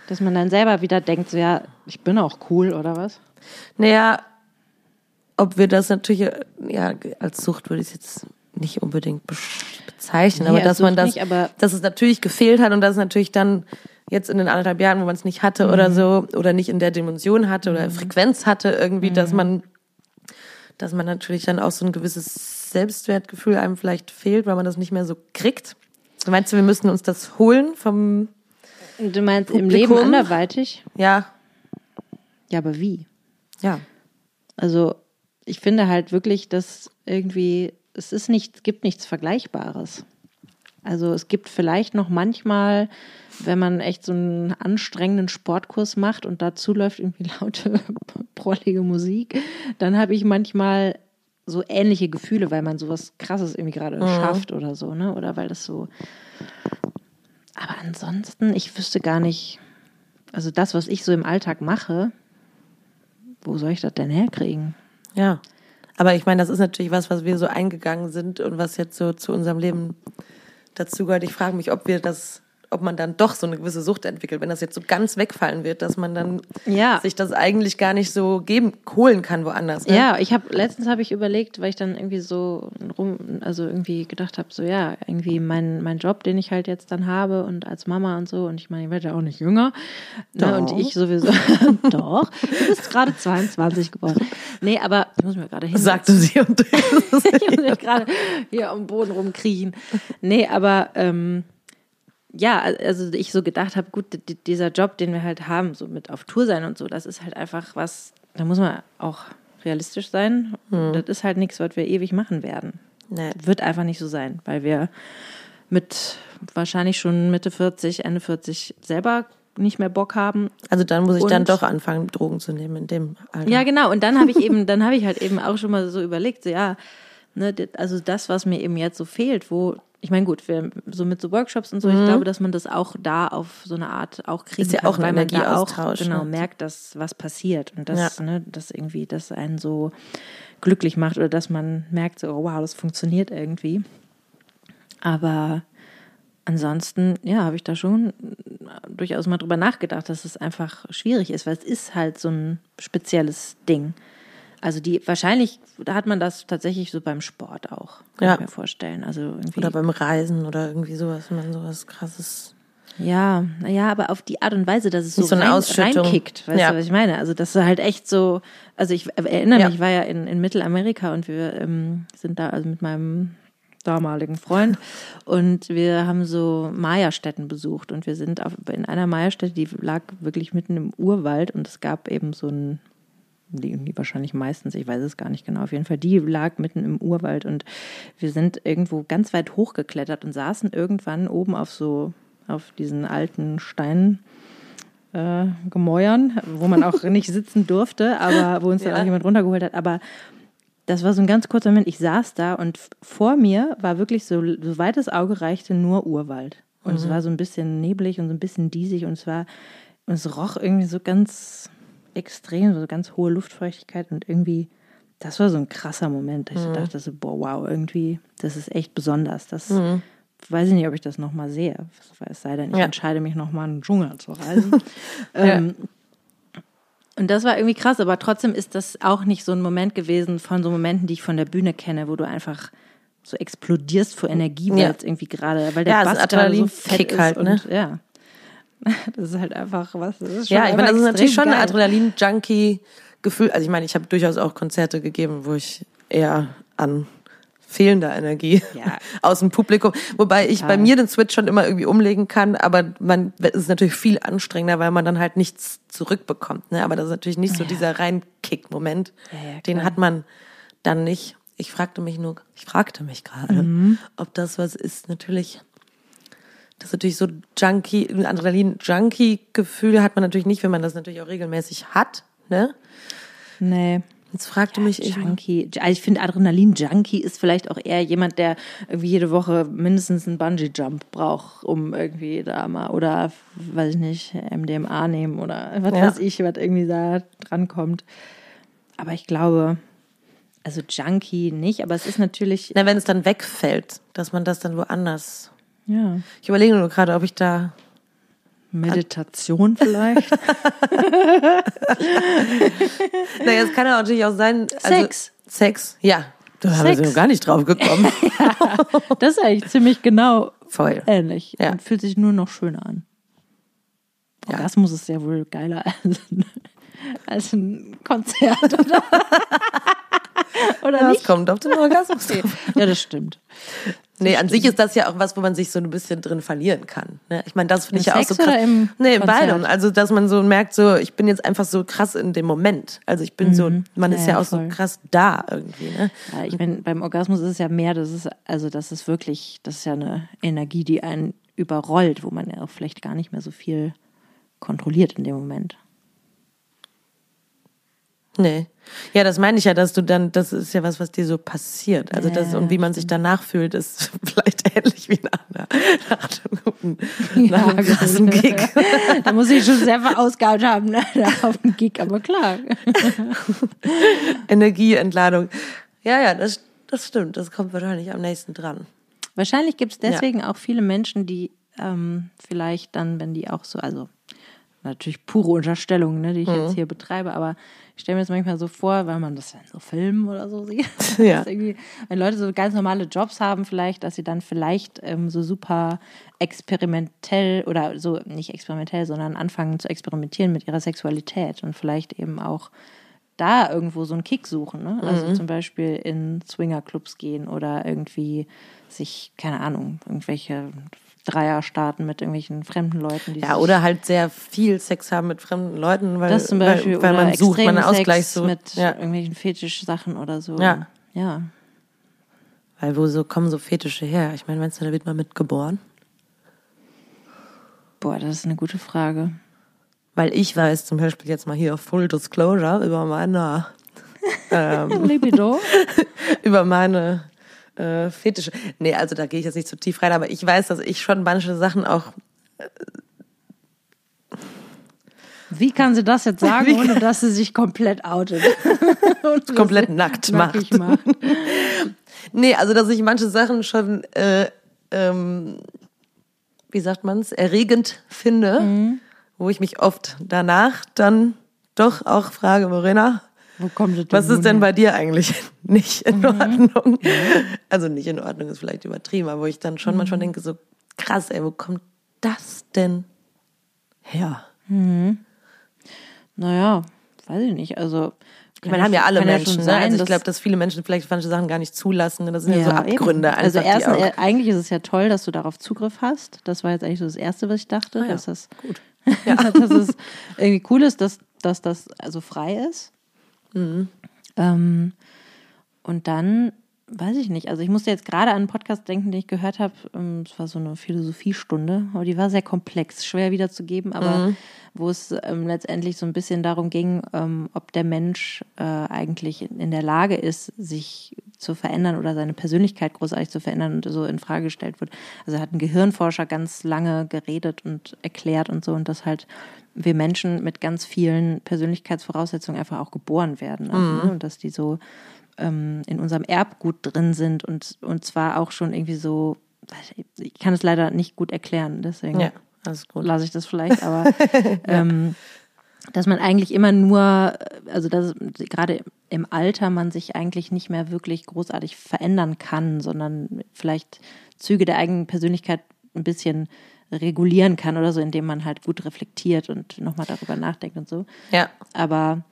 Dass man dann selber wieder denkt, so ja, ich bin auch cool oder was? naja, ob wir das natürlich, ja, als Sucht würde ich es jetzt nicht unbedingt bezeichnen, Nee, aber dass man das, nicht, aber- dass es natürlich gefehlt hat und dass es natürlich dann jetzt in den anderthalb Jahren, wo man es nicht hatte Mhm. oder so, oder nicht in der Dimension hatte oder Frequenz hatte irgendwie, Mhm. dass man, dass man natürlich dann auch so ein gewisses Selbstwertgefühl einem vielleicht fehlt, weil man das nicht mehr so kriegt. Meinst du, wir müssen uns das holen vom, du meinst im Publikum? Leben anderweitig? ja, Ja, aber wie? ja, Also ich finde halt wirklich, dass irgendwie, es ist nicht, es gibt nichts Vergleichbares. Also es gibt vielleicht noch manchmal, wenn man echt so einen anstrengenden Sportkurs macht und dazu läuft irgendwie laute, prollige Musik, dann habe ich manchmal so ähnliche Gefühle, weil man sowas krasses irgendwie gerade schafft oder so, ne? Oder weil das so. Aber ansonsten, ich wüsste gar nicht, also das, was ich so im Alltag mache, wo soll ich das denn herkriegen? ja. Aber ich meine, das ist natürlich was, was wir so eingegangen sind und was jetzt so zu unserem Leben dazugehört. Ich frage mich, ob wir das ob man dann doch so eine gewisse Sucht entwickelt, wenn das jetzt so ganz wegfallen wird, dass man dann Ja. sich das eigentlich gar nicht so geben, holen kann woanders. Ne? Ja, ich habe letztens habe ich überlegt, weil ich dann irgendwie so rum, also irgendwie gedacht habe, so ja, irgendwie mein, mein Job, den ich halt jetzt dann habe und als Mama und so, und ich meine, ich werde ja auch nicht jünger. Ne, und ich sowieso. Doch, du bist gerade 22 geworden. Nee, aber ich muss mir gerade hin. Sagte sie und ich muss mich gerade hier am Boden rumkriechen. Nee, aber ähm, ja, also ich so gedacht habe, gut, di- dieser Job, den wir halt haben, so mit auf Tour sein und so, das ist halt einfach was, da muss man auch realistisch sein. Das ist halt nichts, was wir ewig machen werden. Nee. Wird einfach nicht so sein, weil wir mit wahrscheinlich schon Mitte 40, Ende 40 selber nicht mehr Bock haben, Also dann muss ich dann Und- doch anfangen, Drogen zu nehmen in dem Alter. ja, genau. Und dann habe ich eben, dann habe ich halt eben auch schon mal so überlegt, so ja, ne, also das, was mir eben jetzt so fehlt, wo, ich meine, gut, wir, so mit so Workshops und so, ich glaube, dass man das auch da auf so eine Art auch kriegen Mhm. Ist ja kann, auch weil man da auch genau ne? merkt, dass was passiert und das, Ja. ne, das irgendwie, das einen so glücklich macht oder dass man merkt, so, oh, wow, das funktioniert irgendwie. Aber ansonsten, ja, habe ich da schon durchaus mal drüber nachgedacht, dass es einfach schwierig ist, weil es ist halt so ein spezielles Ding. Also die, wahrscheinlich, da hat man das tatsächlich so beim Sport auch, kann Ja. ich mir vorstellen. Also irgendwie. Oder beim Reisen oder irgendwie sowas, wenn man sowas krasses. Ja, naja, aber auf die Art und Weise, dass es so, so rein, reinkickt, weißt Ja. du, was ich meine? Also das ist halt echt so, also ich erinnere Ja. mich, ich war ja in, in Mittelamerika und wir ähm, sind da also mit meinem damaligen Freund und wir haben so Maya-Stätten besucht und wir sind auf, in einer Maya-Stätte, die lag wirklich mitten im Urwald und es gab eben so ein die, die wahrscheinlich meistens, ich weiß es gar nicht genau, auf jeden Fall, die lag mitten im Urwald und wir sind irgendwo ganz weit hochgeklettert und saßen irgendwann oben auf so, auf diesen alten Stein, äh, Gemäuern, wo man auch nicht sitzen durfte, aber wo uns dann Ja. auch jemand runtergeholt hat. Aber das war so ein ganz kurzer Moment. Ich saß da und vor mir war wirklich so, so weit das Auge reichte, nur Urwald. Und es war so ein bisschen neblig und so ein bisschen diesig und es war, und es roch irgendwie so ganz extrem, so ganz hohe Luftfeuchtigkeit und irgendwie, das war so ein krasser Moment. Ich dachte so, boah, wow, irgendwie, das ist echt besonders. Das weiß ich nicht, ob ich das nochmal sehe. Es sei denn, ich Ja. entscheide mich nochmal in den Dschungel zu reisen. ähm, und das war irgendwie krass, aber trotzdem ist das auch nicht so ein Moment gewesen von so Momenten, die ich von der Bühne kenne, wo du einfach so explodierst vor Energie, weil Ja. irgendwie gerade, weil der Ja, Bass gerade so fett ist halt, und ne? ja. Das ist halt einfach was. Ja, ich meine, das ist natürlich schon ein. Adrenalin-Junkie-Gefühl. Also ich meine, ich habe durchaus auch Konzerte gegeben, wo ich eher an fehlender Energie Ja. aus dem Publikum, wobei ich bei Total. mir den Switch schon immer irgendwie umlegen kann, aber man es ist natürlich viel anstrengender, weil man dann halt nichts zurückbekommt. Ne? Aber das ist natürlich nicht so dieser. Ja, ja, Den klar. hat man dann nicht. Ich fragte mich nur, ich fragte mich gerade, Mhm. ob das was ist. Natürlich das ist natürlich so Junkie, ein Adrenalin-Junkie-Gefühl hat man natürlich nicht, wenn man das natürlich auch regelmäßig hat. Ne? Nee. Jetzt fragte mich ich. Junkie. Also ich finde, Adrenalin-Junkie ist vielleicht auch eher jemand, der irgendwie jede Woche mindestens einen Bungee-Jump braucht, um irgendwie da mal, oder weiß ich nicht, MDMA nehmen oder was Ja. weiß ich, was irgendwie da drankommt. Aber ich glaube, also Junkie nicht, aber es ist natürlich, Na, wenn es dann wegfällt, dass man das dann woanders. Ja, Ich überlege nur gerade, ob ich da. Meditation vielleicht. Naja, es kann ja natürlich auch sein. Also, Sex. Sex, ja. Da haben wir gar nicht drauf gekommen. Das ist eigentlich ziemlich genau Voll. ähnlich Ja. und fühlt sich nur noch schöner an. Ja. Orgasmus ist ja wohl geiler als ein, als ein Konzert, oder? oder Das nicht? kommt auf den Orgasmus. Ja, das stimmt. Nee, an sich ist das ja auch was, wo man sich so ein bisschen drin verlieren kann. Ne? Ich meine, das finde ich ja auch so krass. oder im nee, in beidem. Also, dass man so merkt, so, ich bin jetzt einfach so krass in dem Moment. Also, ich bin so, man Ja, ist ja auch so voll. krass da irgendwie. Ne? Ja, ich meine, beim Orgasmus ist es ja mehr, das ist, also das ist wirklich, das ist ja eine Energie, die einen überrollt, wo man ja auch vielleicht gar nicht mehr so viel kontrolliert in dem Moment. Nee. Ja, das meine ich ja, dass du dann, das ist ja was, was dir so passiert. Also das, Ja, und wie man sich danach fühlt, ist vielleicht ähnlich wie nach, einer, nach einem guten, nach einem gut. krassen Gig. da muss ich schon sehr verausgabt haben, ne? auf dem Gig, aber klar. Energieentladung. Ja, ja, das, das stimmt. Das kommt wahrscheinlich am nächsten dran. Wahrscheinlich gibt es deswegen auch viele Menschen, die ähm, vielleicht dann, wenn die auch so, also natürlich pure Unterstellungen, ne, die ich Mhm. jetzt hier betreibe, aber ich stelle mir das manchmal so vor, weil man das in so Filmen oder so sieht. Ja. wenn Leute so ganz normale Jobs haben, vielleicht, dass sie dann vielleicht ähm, so super experimentell oder so, nicht experimentell, sondern anfangen zu experimentieren mit ihrer Sexualität und vielleicht eben auch da irgendwo so einen Kick suchen. Ne? Also Mhm. zum Beispiel in Swingerclubs gehen oder irgendwie sich, keine Ahnung, irgendwelche Dreier starten mit irgendwelchen fremden Leuten. Die Ja, oder halt sehr viel Sex haben mit fremden Leuten, weil, das zum Beispiel weil, weil oder man sucht, man einen Ausgleich sucht. mit ja. irgendwelchen Fetischsachen oder so. Ja. Ja. Weil wo so kommen so Fetische her? Ich meine, meinst du, da wird man mitgeboren? Boah, das ist eine gute Frage. Weil ich weiß zum Beispiel jetzt mal hier Full Disclosure über meine, Libido. über meine äh, Fetische. Nee, also da gehe ich jetzt nicht zu tief rein, aber ich weiß, dass ich schon manche Sachen auch Wie kann sie das jetzt sagen, ohne dass sie sich komplett outet? Und komplett nackt macht. macht. Nee, also dass ich manche Sachen schon, äh, ähm, wie sagt man's, erregend finde, Mhm. wo ich mich oft danach dann doch auch frage, Morena, Wo kommt das was ist denn bei dir eigentlich nicht in Mhm. Ordnung? Also nicht in Ordnung ist vielleicht übertrieben, aber wo ich dann schon manchmal Mhm. denke, so krass, ey, wo kommt das denn her? Naja, weiß ich nicht. Also, Ich meine, haben ja alle Menschen, schon ne? sein, Also ich glaube, dass viele Menschen vielleicht manche Sachen gar nicht zulassen. Das sind ja, so eben. Abgründe einfach. Also erstens, äh, eigentlich ist es ja toll, dass du darauf Zugriff hast. Das war jetzt eigentlich so das Erste, was ich dachte, Ah ja, dass das gut. dass es irgendwie cool ist, dass, dass das also frei ist. Mhm. Ähm, und dann weiß ich nicht. Also ich musste jetzt gerade an einen Podcast denken, den ich gehört habe. Ähm, Es war so eine Philosophiestunde, aber die war sehr komplex, schwer wiederzugeben, aber Mhm. wo es ähm, letztendlich so ein bisschen darum ging, ähm, ob der Mensch äh, eigentlich in, der Lage ist, sich zu verändern oder seine Persönlichkeit großartig zu verändern und so in Frage gestellt wird. Also hat ein Gehirnforscher ganz lange geredet und erklärt und so und dass halt wir Menschen mit ganz vielen Persönlichkeitsvoraussetzungen einfach auch geboren werden. Also, ne, und dass die so ähm, in unserem Erbgut drin sind und, und zwar auch schon irgendwie so, ich kann es leider nicht gut erklären, deswegen Ja, lasse ich das vielleicht, aber ähm, dass man eigentlich immer nur, also dass gerade im Alter man sich eigentlich nicht mehr wirklich großartig verändern kann, sondern vielleicht Züge der eigenen Persönlichkeit ein bisschen regulieren kann oder so, indem man halt gut reflektiert und nochmal darüber nachdenkt und so. Ja. Aber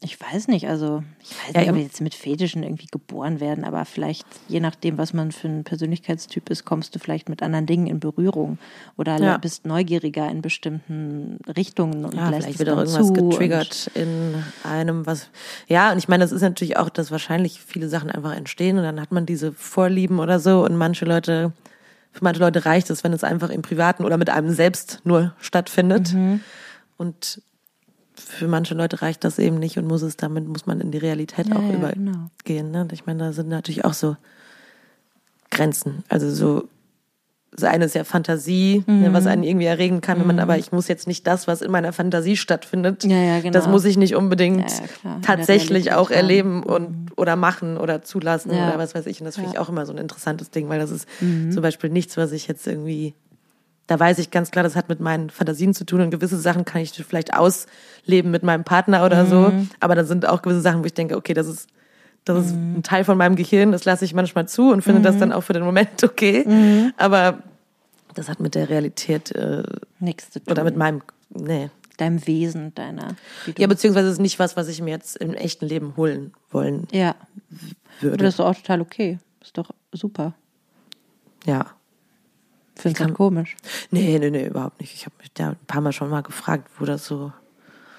ich weiß nicht, also ich weiß Ja, nicht, ob wir jetzt mit Fetischen irgendwie geboren werden, aber vielleicht, je nachdem, was man für ein Persönlichkeitstyp ist, kommst du vielleicht mit anderen Dingen in Berührung oder Ja. bist neugieriger in bestimmten Richtungen und Ja, lässt vielleicht es wird auch irgendwas getriggert in einem, was. Ja, und ich meine, das ist natürlich auch, dass wahrscheinlich viele Sachen einfach entstehen und dann hat man diese Vorlieben oder so und manche Leute, für manche Leute reicht es, wenn es einfach im Privaten oder mit einem selbst nur stattfindet. Mhm. Und für manche Leute reicht das eben nicht und muss es damit, muss man in die Realität Ja, auch ja, übergehen. genau. Ne? Ich meine, da sind natürlich auch so Grenzen. Also so, das eine ist ja Fantasie, ne, Mhm. was einen irgendwie erregen kann, wenn man, aber ich muss jetzt nicht das, was in meiner Fantasie stattfindet, Ja, ja, genau. das muss ich nicht unbedingt Ja, tatsächlich auch erleben und oder machen oder zulassen oder was weiß ich. Und das finde ich. Mhm. auch immer so ein interessantes Ding, weil das ist zum Beispiel nichts, was ich jetzt irgendwie da weiß ich ganz klar, das hat mit meinen Fantasien zu tun und gewisse Sachen kann ich vielleicht ausleben mit meinem Partner oder so. Mhm. Aber da sind auch gewisse Sachen, wo ich denke, okay, das ist, das ist Mhm. ein Teil von meinem Gehirn, das lasse ich manchmal zu und finde das dann auch für den Moment okay. Mhm. Aber das hat mit der Realität äh, nichts zu tun. oder mit meinem, nee. deinem Wesen, deiner. Ja, beziehungsweise es ist nicht was, was ich mir jetzt im echten Leben holen wollen ja. Aber würde. das ist auch total okay. Ist doch super. Ja. Kann- halt komisch. Nee, nee, nee, überhaupt nicht. Ich habe mich da ein paar Mal schon mal gefragt, wo das so.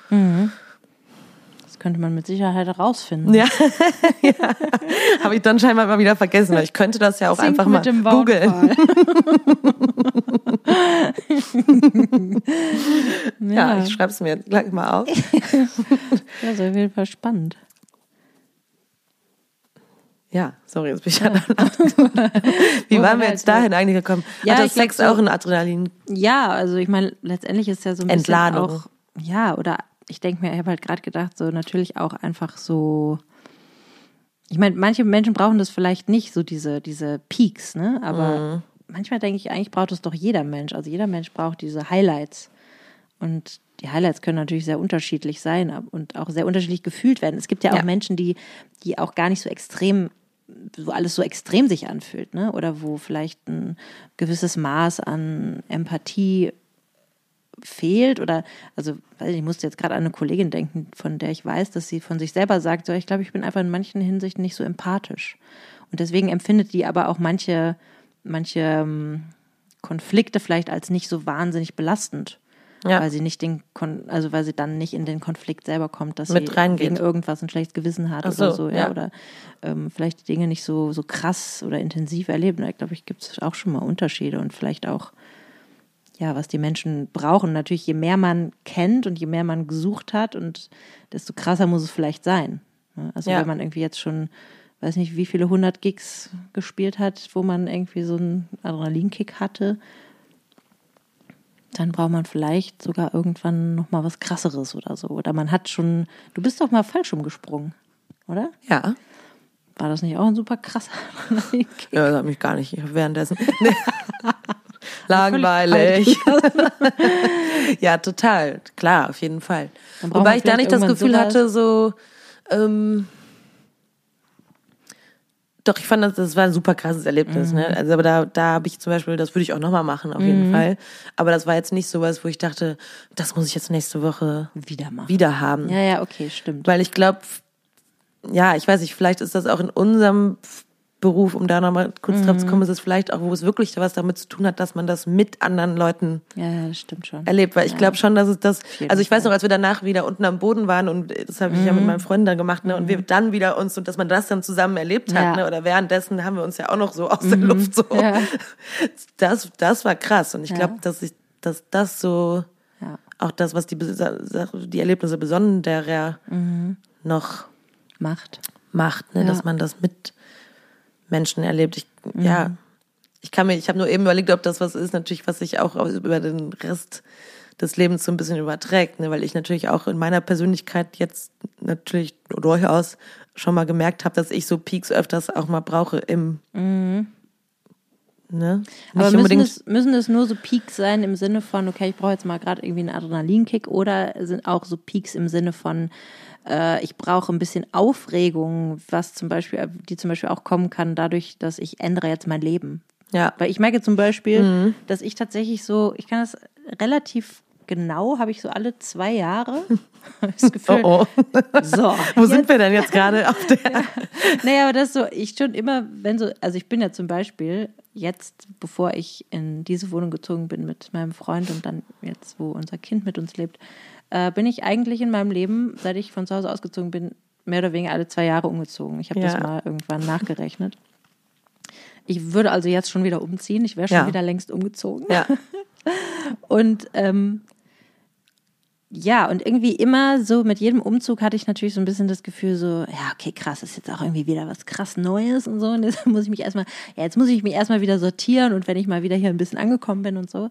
Das könnte man mit Sicherheit herausfinden. Ja, ja. habe ich dann scheinbar mal wieder vergessen, weil ich könnte das ja auch Sing einfach mit mal dem googeln. Wortwahl. Ja, ich schreibe es mir gleich mal auf. Ja, ist auf jeden Fall spannend. Ja, sorry, jetzt bin ich ja. Wie waren wir jetzt dahin eigentlich gekommen? Ja, Hat das Sex so- auch ein Adrenalin? Ja, also ich meine, letztendlich ist ja so ein bisschen Entladung. auch, ja, oder ich denke mir, ich habe halt gerade gedacht, so natürlich auch einfach so, ich meine, manche Menschen brauchen das vielleicht nicht, so diese, diese Peaks, ne? Aber manchmal denke ich, eigentlich braucht es doch jeder Mensch. Also jeder Mensch braucht diese Highlights. Und die Highlights können natürlich sehr unterschiedlich sein und auch sehr unterschiedlich gefühlt werden. Es gibt ja auch Ja. Menschen, die, die auch gar nicht so extrem, so alles so extrem sich anfühlt, ne? Oder wo vielleicht ein gewisses Maß an Empathie fehlt oder also ich musste jetzt gerade an eine Kollegin denken, von der ich weiß, dass sie von sich selber sagt, so ich glaube, ich bin einfach in manchen Hinsichten nicht so empathisch und deswegen empfindet die aber auch manche manche ähm, Konflikte vielleicht als nicht so wahnsinnig belastend, Ja. weil sie nicht den Kon also weil sie dann nicht in den Konflikt selber kommt, dass Mit sie reingeht. wegen irgendwas ein schlechtes Gewissen hat Ach oder so, so, ja, ja. oder ähm, vielleicht die Dinge nicht so so krass oder intensiv erleben. Da glaube ich gibt es auch schon mal Unterschiede und vielleicht auch ja, was die Menschen brauchen. Natürlich, je mehr man kennt und je mehr man gesucht hat und desto krasser muss es vielleicht sein. ne? Also Ja. wenn man irgendwie jetzt schon, weiß nicht, wie viele hundert Gigs gespielt hat, wo man irgendwie so einen Adrenalinkick hatte, dann braucht man vielleicht sogar irgendwann noch mal was krasseres oder so. Oder man hat schon, du bist doch mal falsch umgesprungen, oder? Ja. War das nicht auch ein super krasser? Ja, das hat mich gar nicht währenddessen. Nee. Langweilig. ja, total. Klar, auf jeden Fall. Wobei ich da nicht das Gefühl hatte, so, ähm, doch, ich fand, das, das war ein super krasses Erlebnis, Mhm. ne? Also, aber da, da habe ich zum Beispiel, das würde ich auch nochmal machen, auf Mhm. jeden Fall. Aber das war jetzt nicht sowas, wo ich dachte, das muss ich jetzt nächste Woche Wieder machen. wieder haben. Ja, ja, okay, stimmt. Weil ich glaube, ja, ich weiß nicht, vielleicht ist das auch in unserem Beruf, um da nochmal kurz drauf zu kommen, ist es vielleicht auch, wo es wirklich was damit zu tun hat, dass man das mit anderen Leuten Ja, ja, erlebt, weil ich glaube schon, dass es das, also ich weiß noch, als wir danach wieder unten am Boden waren und das habe ich ja mit meinem Freund dann gemacht, ne, und wir dann wieder uns und dass man das dann zusammen erlebt hat, Ja. ne, oder währenddessen haben wir uns ja auch noch so aus der Luft so. Ja. Das, das war krass und ich Ja. glaube, dass ich, dass das so Ja. auch das, was die, die Erlebnisse besonderer noch Macht. macht, ne? Ja. dass man das mit Menschen erlebt. Ich, Ja, ich kann mir, ich habe nur eben überlegt, ob das was ist, natürlich, was sich auch über den Rest des Lebens so ein bisschen überträgt, ne? weil ich natürlich auch in meiner Persönlichkeit jetzt natürlich durchaus schon mal gemerkt habe, dass ich so Peaks öfters auch mal brauche im ne? Aber müssen es, müssen es nur so Peaks sein im Sinne von, okay, ich brauche jetzt mal gerade irgendwie einen Adrenalinkick oder sind auch so Peaks im Sinne von, äh, ich brauche ein bisschen Aufregung, was zum Beispiel, die zum Beispiel auch kommen kann dadurch, dass ich ändere jetzt mein Leben. ja. Weil ich merke zum Beispiel, Mhm. dass ich tatsächlich so, ich kann das relativ genau, habe ich so alle zwei Jahre das Gefühl, Oh, oh. so, Wo sind wir denn jetzt gerade auf der? naja, aber das ist so, ich schon immer, wenn so, also ich bin ja zum Beispiel jetzt, bevor ich in diese Wohnung gezogen bin mit meinem Freund und dann jetzt, wo unser Kind mit uns lebt, äh, bin ich eigentlich in meinem Leben, seit ich von zu Hause ausgezogen bin, mehr oder weniger alle zwei Jahre umgezogen. Ich habe Ja. das mal irgendwann nachgerechnet. Ich würde also jetzt schon wieder umziehen. Ich wäre schon Ja. wieder längst umgezogen. Ja, Und ähm, ja, und irgendwie immer so mit jedem Umzug hatte ich natürlich so ein bisschen das Gefühl, so, ja, okay, krass, ist jetzt auch irgendwie wieder was krass Neues und so. Und jetzt muss ich mich erstmal, ja, jetzt muss ich mich erstmal wieder sortieren und wenn ich mal wieder hier ein bisschen angekommen bin und so.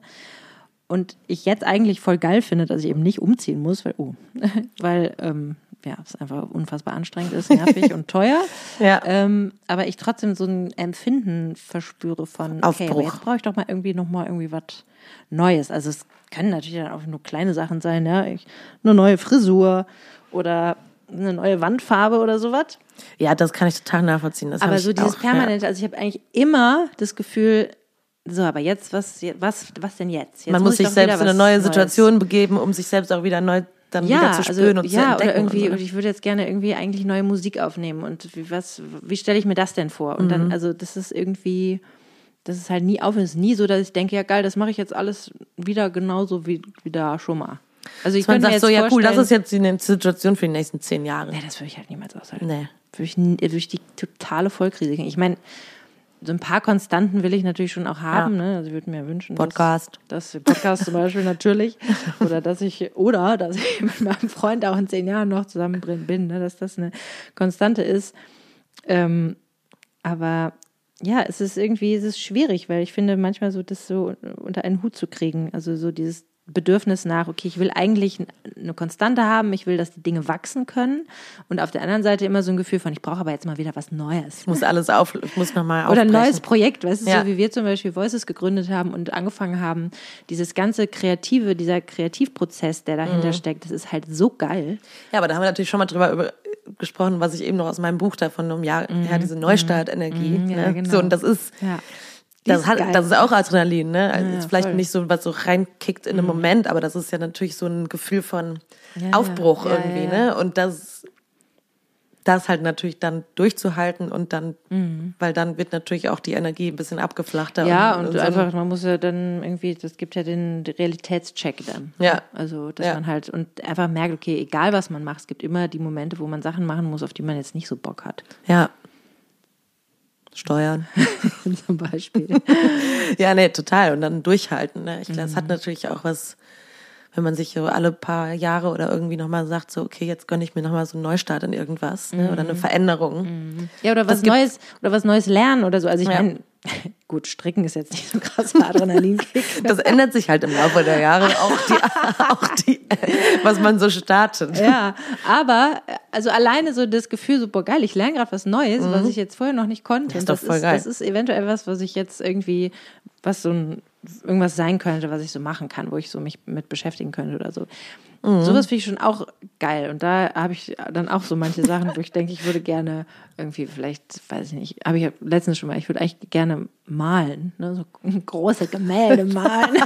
Und ich jetzt eigentlich voll geil finde, dass ich eben nicht umziehen muss, weil, oh, weil, ähm, ja, es einfach unfassbar anstrengend ist, nervig und teuer. Ja. Ähm, aber ich trotzdem so ein Empfinden verspüre von, okay, jetzt brauche ich doch mal irgendwie noch mal irgendwie was Neues. Also es können natürlich dann auch nur kleine Sachen sein, ja, ich, eine neue Frisur oder eine neue Wandfarbe oder sowas. ja, das kann ich total nachvollziehen. Das Aber so dieses auch, permanente, also ich habe eigentlich immer das Gefühl, so, aber jetzt, was, was, was denn jetzt? jetzt Man muss ich sich selbst in eine neue Neues. Situation begeben, um sich selbst auch wieder neu dann wieder zu spüren und zu ja, entdecken. oder irgendwie, und und so. ich würde jetzt gerne irgendwie eigentlich neue Musik aufnehmen und wie, was, wie stelle ich mir das denn vor? Und Mhm. dann, also das ist irgendwie, das ist halt nie auf, es ist nie so, dass ich denke, ja geil, das mache ich jetzt alles wieder genauso wie, wie da schon mal. Also ich man sagt jetzt so, ja cool, das ist jetzt die Situation für die nächsten zehn Jahre. Nee, das würde ich halt niemals aushalten. Nee. Würde ich, würde ich die totale Vollkrise kriegen. Ich meine, so ein paar Konstanten will ich natürlich schon auch haben. Ja. Ne? Also ich würde mir wünschen, Podcast. Dass, dass Podcast zum Beispiel natürlich. Oder dass ich, oder dass ich mit meinem Freund auch in zehn Jahren noch zusammen bin, ne? dass das eine Konstante ist. Ähm, aber ja, es ist irgendwie, es ist schwierig, weil ich finde, manchmal so das so unter einen Hut zu kriegen. Also so dieses Bedürfnis nach, okay, ich will eigentlich eine Konstante haben, ich will, dass die Dinge wachsen können. Und auf der anderen Seite immer so ein Gefühl von, ich brauche aber jetzt mal wieder was Neues. Ich muss alles auf, ich muss nochmal Oder ein neues Projekt, weißt du, ja. so wie wir zum Beispiel Voices gegründet haben und angefangen haben, dieses ganze Kreative, dieser Kreativprozess, der dahinter mhm. steckt, das ist halt so geil. Ja, aber da haben wir natürlich schon mal drüber über, gesprochen, was ich eben noch aus meinem Buch da von einem Jahr mhm. her, diese Neustartenergie. Mhm. Ja, ne? genau. So, und das ist, ja. Das, hat, das ist auch Adrenalin, ne? Also ja, vielleicht voll. nicht so, was so reinkickt in einem mhm. Moment, aber das ist ja natürlich so ein Gefühl von ja, Aufbruch ja. irgendwie, ne? Und das, das halt natürlich dann durchzuhalten und dann, mhm. weil dann wird natürlich auch die Energie ein bisschen abgeflachter. Ja, und, und, und einfach, man muss ja dann irgendwie, das gibt ja den Realitätscheck dann. Ja. Also, dass man halt und einfach merkt, okay, egal was man macht, es gibt immer die Momente, wo man Sachen machen muss, auf die man jetzt nicht so Bock hat. Ja, Steuern. Zum Beispiel. ja, nee, total. Und dann durchhalten. Ne? Ich glaube, mhm. es hat mhm. natürlich auch was, wenn man sich so alle paar Jahre oder irgendwie nochmal sagt, so, okay, jetzt gönne ich mir nochmal so einen Neustart in irgendwas ne? oder eine mhm. Veränderung. Mhm. Ja, oder was Neues, oder was Neues lernen oder so. Also ich ja. meine, Gut, Stricken ist jetzt nicht so ein krasser Adrenalinkick. Das ändert sich halt im Laufe der Jahre, auch die, auch die, was man so startet. Ja, aber also alleine so das Gefühl, so boah geil, ich lerne gerade was Neues, mhm. was ich jetzt vorher noch nicht konnte. Das ist doch voll ist, geil. Das ist eventuell was, was ich jetzt irgendwie, was so ein irgendwas sein könnte, was ich so machen kann, wo ich so mich mit beschäftigen könnte oder so. Mhm. Sowas finde ich schon auch geil. Und da habe ich dann auch so manche Sachen, wo ich denke, ich würde gerne irgendwie, vielleicht, weiß ich nicht, habe ich letztens schon mal, ich würde eigentlich gerne malen, ne? so große Gemälde malen.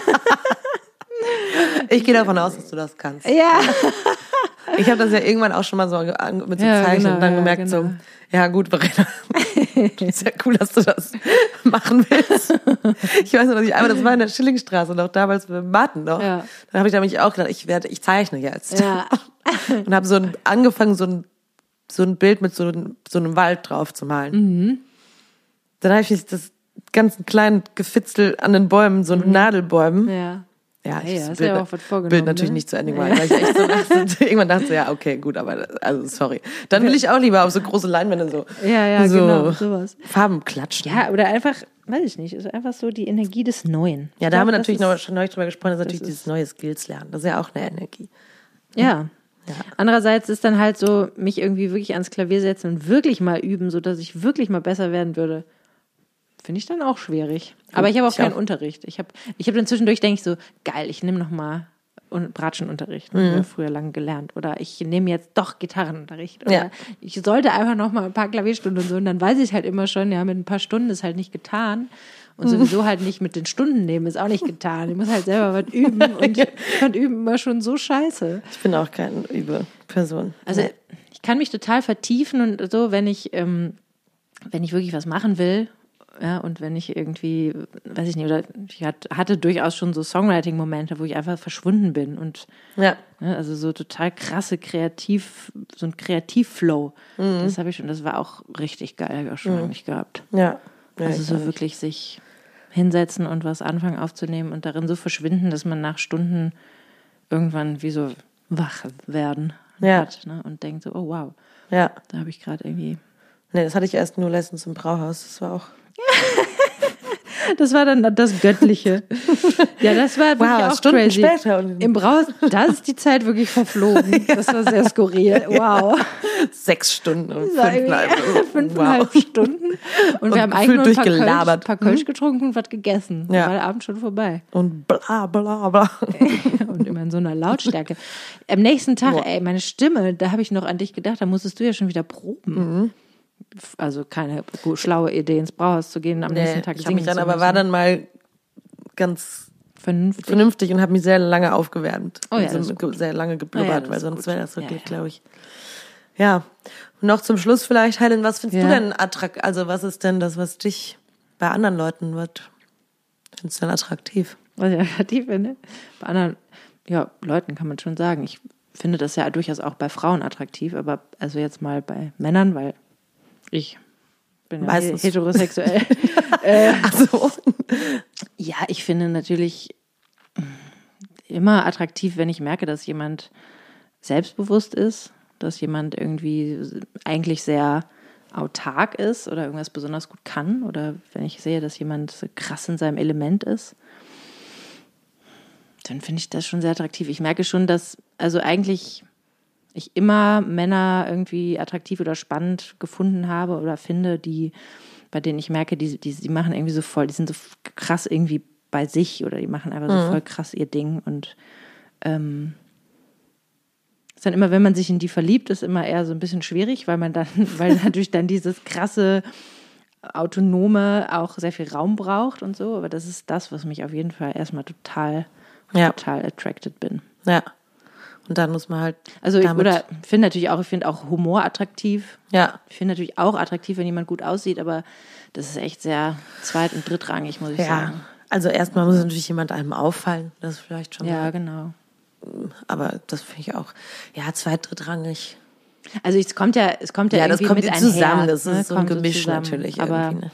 ich gehe davon aus, dass du das kannst. Ja. Ich habe das ja irgendwann auch schon mal so mit so ja, Zeichen genau, und dann gemerkt, ja, genau. so, ja gut, Verena, ist ja cool, dass du das machen willst. Ich weiß noch, dass ich einmal, das war in der Schillingstraße noch damals mit Martin noch. Ja. Dann habe ich da mich auch gedacht, ich werde, ich zeichne jetzt. Ja. Und habe so ein, angefangen, so ein, so ein Bild mit so, so einem Wald drauf zu malen. Mhm. Dann habe ich das ganzen kleinen Gefitzel an den Bäumen, so mhm. Nadelbäumen. Ja ja, hey, ich hast Bild, ja auch was vorgenommen, Bild natürlich ne? nicht zu Ende gemacht, weil ich echt so dachte, irgendwann dachte ja, okay, gut, aber also sorry. Dann will ich auch lieber auf so große Leinwände so, ja, ja, so genau, sowas. Farben klatschen. Ja, oder einfach, weiß ich nicht, ist einfach so die Energie des Neuen. Ja, da glaub, haben wir natürlich noch schon neulich drüber gesprochen, das ist natürlich dieses neue Skills lernen. Das ist ja auch eine Energie. Ja. ja. Andererseits ist dann halt so, mich irgendwie wirklich ans Klavier setzen und wirklich mal üben, so dass ich wirklich mal besser werden würde. Finde ich dann auch schwierig. Aber ich habe auch ich keinen auch. Unterricht. Ich habe ich hab dann zwischendurch, denke ich so, geil, ich nehme nochmal Bratschenunterricht. Mhm. Früher lange gelernt. Oder ich nehme jetzt doch Gitarrenunterricht. Oder ja. ich sollte einfach nochmal ein paar Klavierstunden und so. Und dann weiß ich halt immer schon, ja, mit ein paar Stunden ist halt nicht getan. Und mhm. sowieso halt nicht mit den Stunden nehmen ist auch nicht getan. Ich muss halt selber was üben. Und ich fand Üben immer schon so scheiße. Ich bin auch keine übe Person. Also ich kann mich total vertiefen und so, wenn ich, ähm, wenn ich wirklich was machen will ja, und wenn ich irgendwie, weiß ich nicht, oder ich hatte durchaus schon so Songwriting-Momente, wo ich einfach verschwunden bin und ja. Ne, also so total krasse Kreativ, so ein Kreativflow. Mhm. Das habe ich schon, das war auch richtig geil, habe ich auch schon mhm. nicht gehabt. Ja. ja also so wirklich sich hinsetzen und was anfangen aufzunehmen und darin so verschwinden, dass man nach Stunden irgendwann wie so wach werden ja. hat ne? und denkt so, oh wow. Ja. Da habe ich gerade irgendwie. Nee, das hatte ich erst nur letztens im Brauhaus. Das war auch Das war dann das Göttliche. Ja, das war wirklich wow, auch Stunden crazy. Später. Im Braus, da ist die Zeit wirklich verflogen. Das war sehr skurril. Wow. Sechs Stunden und fünfeinhalb, fünfeinhalb wow. Stunden. Und, und wir haben eigentlich nur ein paar Kölsch, paar Kölsch hm? getrunken und was gegessen. Ja. War der Abend schon vorbei. Und bla bla bla. und immer in so einer Lautstärke. Am nächsten Tag, wow. ey, meine Stimme, da habe ich noch an dich gedacht, da musstest du ja schon wieder proben. Mhm also keine schlaue Idee, ins Brauhaus zu gehen, am nee, nächsten Tag ich singen mich dann aber war dann mal ganz vernünftig, vernünftig und habe mich sehr lange aufgewärmt. Oh ja, also sehr lange geblubbert, ja, weil sonst wäre das wirklich, ja, glaube ich. Ja. Und noch zum Schluss vielleicht, Helen, was findest du denn attraktiv? Also was ist denn das, was dich bei anderen Leuten wird? Findest du denn attraktiv? Was ich attraktiv finde? Bei anderen ja, Leuten kann man schon sagen. Ich finde das ja durchaus auch bei Frauen attraktiv, aber also jetzt mal bei Männern, weil ich bin Meistens. heterosexuell. äh, Ach so. Ja, ich finde natürlich immer attraktiv, wenn ich merke, dass jemand selbstbewusst ist, dass jemand irgendwie eigentlich sehr autark ist oder irgendwas besonders gut kann oder wenn ich sehe, dass jemand krass in seinem Element ist. dann finde ich das schon sehr attraktiv. Ich merke schon, dass, also eigentlich ich immer Männer irgendwie attraktiv oder spannend gefunden habe oder finde, die, bei denen ich merke, die, die, die machen irgendwie so voll, die sind so krass irgendwie bei sich oder die machen einfach so Mhm. voll krass ihr Ding und ähm, ist dann immer, wenn man sich in die verliebt, ist immer eher so ein bisschen schwierig, weil man dann, weil natürlich dann dieses krasse Autonome auch sehr viel Raum braucht und so. Aber das ist das, was mich auf jeden Fall erstmal total, Ja. total attracted bin. Ja. Und dann muss man halt. Also ich, oder finde natürlich auch, ich finde auch Humor attraktiv. Ja. Ich finde natürlich auch attraktiv, wenn jemand gut aussieht, aber das ist echt sehr zweit- und drittrangig, muss ich Ja. sagen. Also erstmal muss natürlich jemand einem auffallen. Das ist vielleicht schon. Ja, mal, genau. aber das finde ich auch. Ja, zweit, drittrangig. Also es kommt ja, es kommt ja, Ja, das irgendwie kommt mit zusammen, einher. das ist so ein Gemisch zusammen. natürlich Aber ne?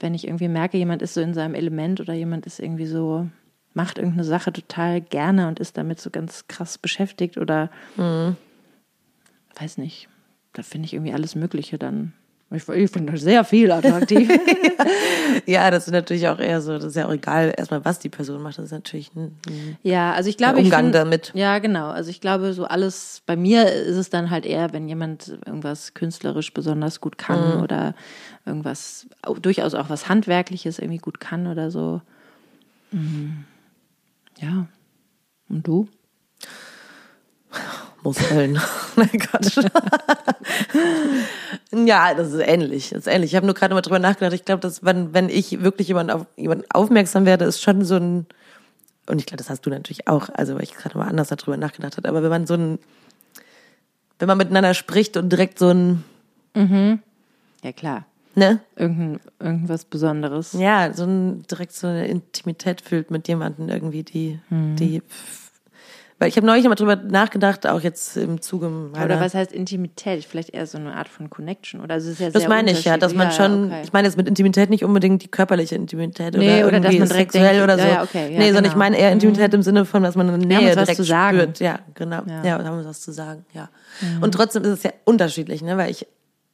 wenn ich irgendwie merke, jemand ist so in seinem Element oder jemand ist irgendwie so, macht irgendeine Sache total gerne und ist damit so ganz krass beschäftigt oder Mhm. weiß nicht, da finde ich irgendwie alles Mögliche dann. Ich, ich finde das sehr viel attraktiv. Ja, das ist natürlich auch eher so, das ist ja auch egal, erstmal was die Person macht, das ist natürlich ein, ein Ja, also ich glaube, Der ich Umgang find, damit. Ja, genau. Also ich glaube, so alles, bei mir ist es dann halt eher, wenn jemand irgendwas künstlerisch besonders gut kann Mhm. oder irgendwas, au- durchaus auch was Handwerkliches irgendwie gut kann oder so. Mhm. Ja. Und du? Muskeln. Nein, Quatsch. ja, das ist ähnlich. Das ist ähnlich. Ich habe nur gerade mal drüber nachgedacht. Ich glaube, dass wenn, wenn ich wirklich jemand auf jemanden aufmerksam werde, ist schon so ein, und ich glaube, das hast du natürlich auch, also weil ich gerade mal anders darüber nachgedacht habe, aber wenn man so ein, wenn man miteinander spricht und direkt so ein, Ja, klar. Ne? Irgendein, irgendwas Besonderes. Ja, so ein, direkt so eine Intimität fühlt mit jemandem irgendwie, die, die, weil ich habe neulich immer drüber nachgedacht, auch jetzt im Zuge meiner, Oder was heißt Intimität? Vielleicht eher so eine Art von Connection. Oder also es ist ja Das meine ich ja, dass man schon, Ja, okay. ich meine jetzt mit Intimität nicht unbedingt die körperliche Intimität oder, Nee, oder irgendwie man direkt sexuell denkt, oder so. ja, okay, ja, nee, sondern genau. ich meine eher Intimität im Sinne von, dass man eine Nähe direkt zu sagen. spürt. Ja, genau. Ja. Ja, wir haben uns was zu sagen, ja. Und trotzdem ist es ja unterschiedlich, ne, weil ich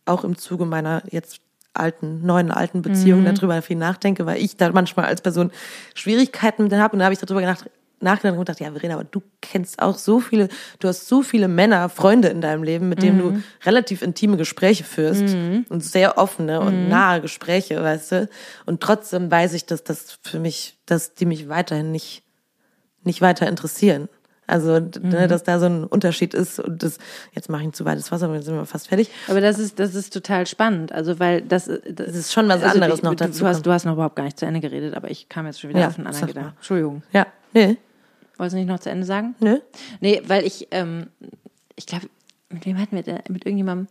auch im Zuge meiner jetzt alten, neuen alten Beziehung Mhm. darüber viel nachdenke, weil ich da manchmal als Person Schwierigkeiten mit habe und da habe ich darüber nach, nachgedacht und gedacht, ja, Verena, aber du kennst auch so viele, du hast so viele Männer, Freunde in deinem Leben, mit denen Mhm. du relativ intime Gespräche führst und sehr offene Mhm. und nahe Gespräche, weißt du. Und trotzdem weiß ich, dass das für mich, dass die mich weiterhin nicht, nicht weiter interessieren. Also, d- Mhm. ne, dass da so ein Unterschied ist und das, jetzt mache ich ein zu weites Wasser, aber jetzt sind wir fast fertig. Aber das ist, das ist total spannend. Also, weil das, das ist schon was anderes noch du, dazu Du hast, du hast noch überhaupt gar nicht zu Ende geredet, aber ich kam jetzt schon wieder Ja, auf einen anderen Gedanken. Entschuldigung. Ja, nee, Wolltest du nicht noch zu Ende sagen? nö. Nee, weil ich, ähm, ich glaube, mit wem hatten wir denn? Mit irgendjemandem,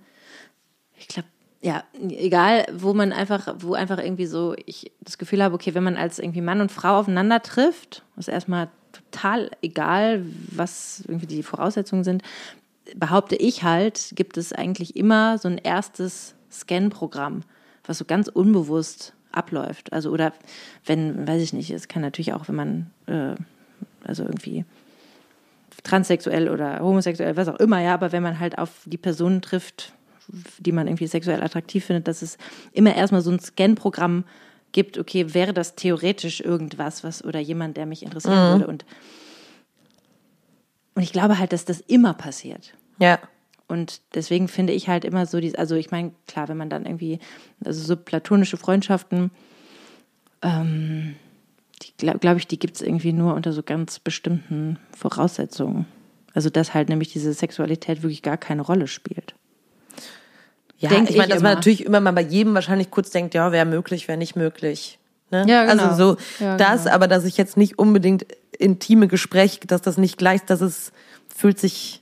ich glaube, ja, egal, wo man einfach, wo einfach irgendwie so, ich das Gefühl habe, okay, wenn man als irgendwie Mann und Frau aufeinander trifft, ist erstmal total egal, was irgendwie die Voraussetzungen sind, behaupte ich halt, gibt es eigentlich immer so ein erstes Scan-Programm, was so ganz unbewusst abläuft. Also, oder wenn, weiß ich nicht, es kann natürlich auch, wenn man, äh, also irgendwie transsexuell oder homosexuell, was auch immer, ja, aber wenn man halt auf die Personen trifft, die man irgendwie sexuell attraktiv findet, dass es immer erstmal so ein Scan-Programm gibt, okay, wäre das theoretisch irgendwas, was oder jemand, der mich interessieren würde und und ich glaube halt, dass das immer passiert. Ja, Und deswegen finde ich halt immer so, dies, also ich meine, klar, wenn man dann irgendwie, also so platonische Freundschaften, ähm, die glaube glaub ich, die gibt es irgendwie nur unter so ganz bestimmten Voraussetzungen. Also dass halt nämlich diese Sexualität wirklich gar keine Rolle spielt. Ja Denk ich meine, dass man natürlich immer mal bei jedem wahrscheinlich kurz denkt, ja, wäre möglich, wäre nicht möglich. Ne? Ja, genau. Also so Ja, das, genau. aber dass ich jetzt nicht unbedingt intime Gespräche, dass das nicht gleich, dass es fühlt sich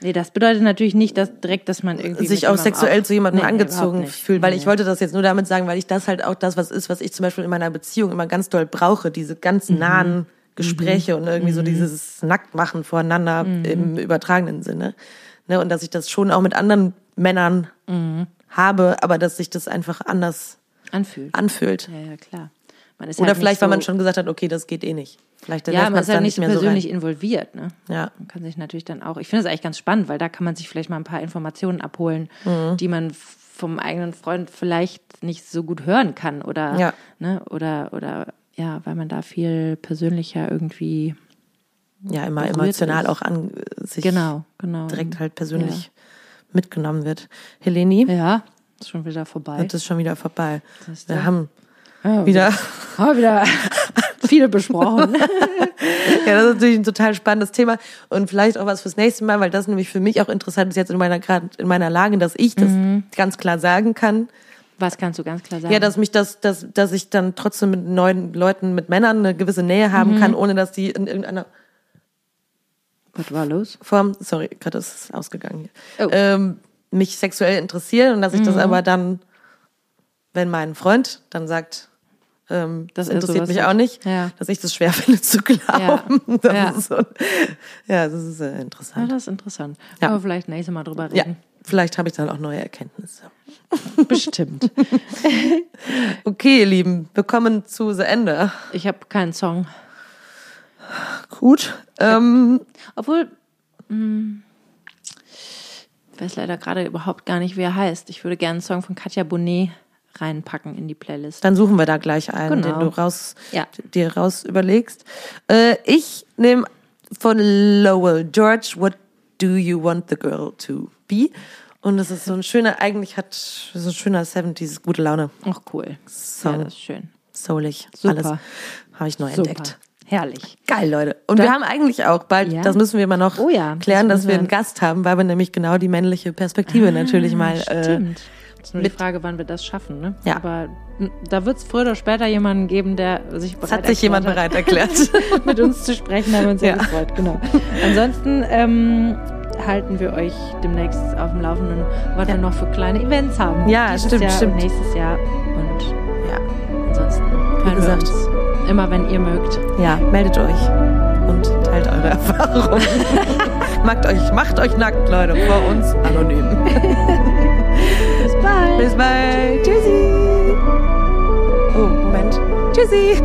Nee, das bedeutet natürlich nicht, dass direkt, dass man irgendwie sich auch sexuell zu jemandem Nee, angezogen fühlt. Weil Nee, ich wollte das jetzt nur damit sagen, weil ich das halt auch das, was ist, was ich zum Beispiel in meiner Beziehung immer ganz doll brauche, diese ganz Mhm. nahen Gespräche und irgendwie so dieses Nacktmachen voreinander Mhm. im übertragenen Sinne. Ne? Und dass ich das schon auch mit anderen Männern Mhm. habe, aber dass sich das einfach anders anfühlt. anfühlt. Ja, ja, klar. Oder halt vielleicht, so, weil man schon gesagt hat, okay, das geht eh nicht. Vielleicht ja, man ist halt nicht so mehr so persönlich rein. involviert, ne? Ja. Man kann sich natürlich dann auch, ich finde es eigentlich ganz spannend, weil da kann man sich vielleicht mal ein paar Informationen abholen, Mhm. die man vom eigenen Freund vielleicht nicht so gut hören kann oder, Ja. ne, oder, oder ja, weil man da viel persönlicher irgendwie Ja, immer emotional ist. auch an sich genau, genau direkt halt persönlich mitgenommen wird. Heleni, Ja, ist schon wieder vorbei. das ist schon wieder vorbei. Wir haben Ja, wieder, haben wieder viele besprochen. ja, das ist natürlich ein total spannendes Thema und vielleicht auch was fürs nächste Mal, weil das nämlich für mich auch interessant ist jetzt in meiner gerade in meiner Lage, dass ich das Mhm. ganz klar sagen kann. Was kannst du ganz klar sagen? Ja, dass mich das, dass, dass ich dann trotzdem mit neuen Leuten, mit Männern eine gewisse Nähe haben Mhm. kann, ohne dass die in irgendeiner Was war los? Form, sorry, gerade ist es ausgegangen, Oh. Mhm. ähm, mich sexuell interessieren und dass ich das aber dann, wenn mein Freund dann sagt, ähm, das er interessiert mich auch nicht, Ja. dass ich das schwer finde zu glauben. Das Ja. ist so, ja, das ist äh, Ja, interessant. das ist interessant. Ja. Aber vielleicht nächstes Mal drüber Ja, reden. vielleicht habe ich dann auch neue Erkenntnisse. Bestimmt. Okay, ihr Lieben, wir kommen zu The Ende. Ich habe keinen Song. Gut. Ähm, Obwohl, mh, ich weiß leider gerade überhaupt gar nicht, wie er heißt. Ich würde gerne einen Song von Katja Bonet reinpacken in die Playlist. Dann suchen wir da gleich einen, Genau. den du raus, Ja. dir raus überlegst. Äh, ich nehme von Lowell George, What Do You Want the Girl to Be? Und das ist so ein schöner, eigentlich hat so ein schöner 70s gute Laune, Ach, cool. Song. Ja, das ist schön. soulig, Super. alles habe ich neu Super. entdeckt. Herrlich. Geil, Leute. Und wir haben eigentlich auch bald, Ja. das müssen wir mal noch Oh ja, das klären, dass müssen wir wir- einen Gast haben, weil wir nämlich genau die männliche Perspektive natürlich mal äh, Stimmt. Das ist nur die mit- Frage, wann wir das schaffen. Ne? Ja. Aber da wird es früher oder später jemanden geben, der sich bereit Es hat sich jemand erklärt bereit erklärt. hat, mit uns zu sprechen. Da haben wir uns sehr Ja. gefreut. Genau. Ansonsten ähm, halten wir euch demnächst auf dem Laufenden, was wir noch für kleine Events haben. Ja, Dieses stimmt, Jahr stimmt. Und nächstes Jahr. Und ja. ansonsten hören gesagt. wir uns immer, wenn ihr mögt. Ja, meldet euch und teilt eure Erfahrungen. macht euch, macht euch nackt, Leute, vor uns anonym. Bis bald. Bis bald. Tschüssi. Oh, Moment. Tschüssi.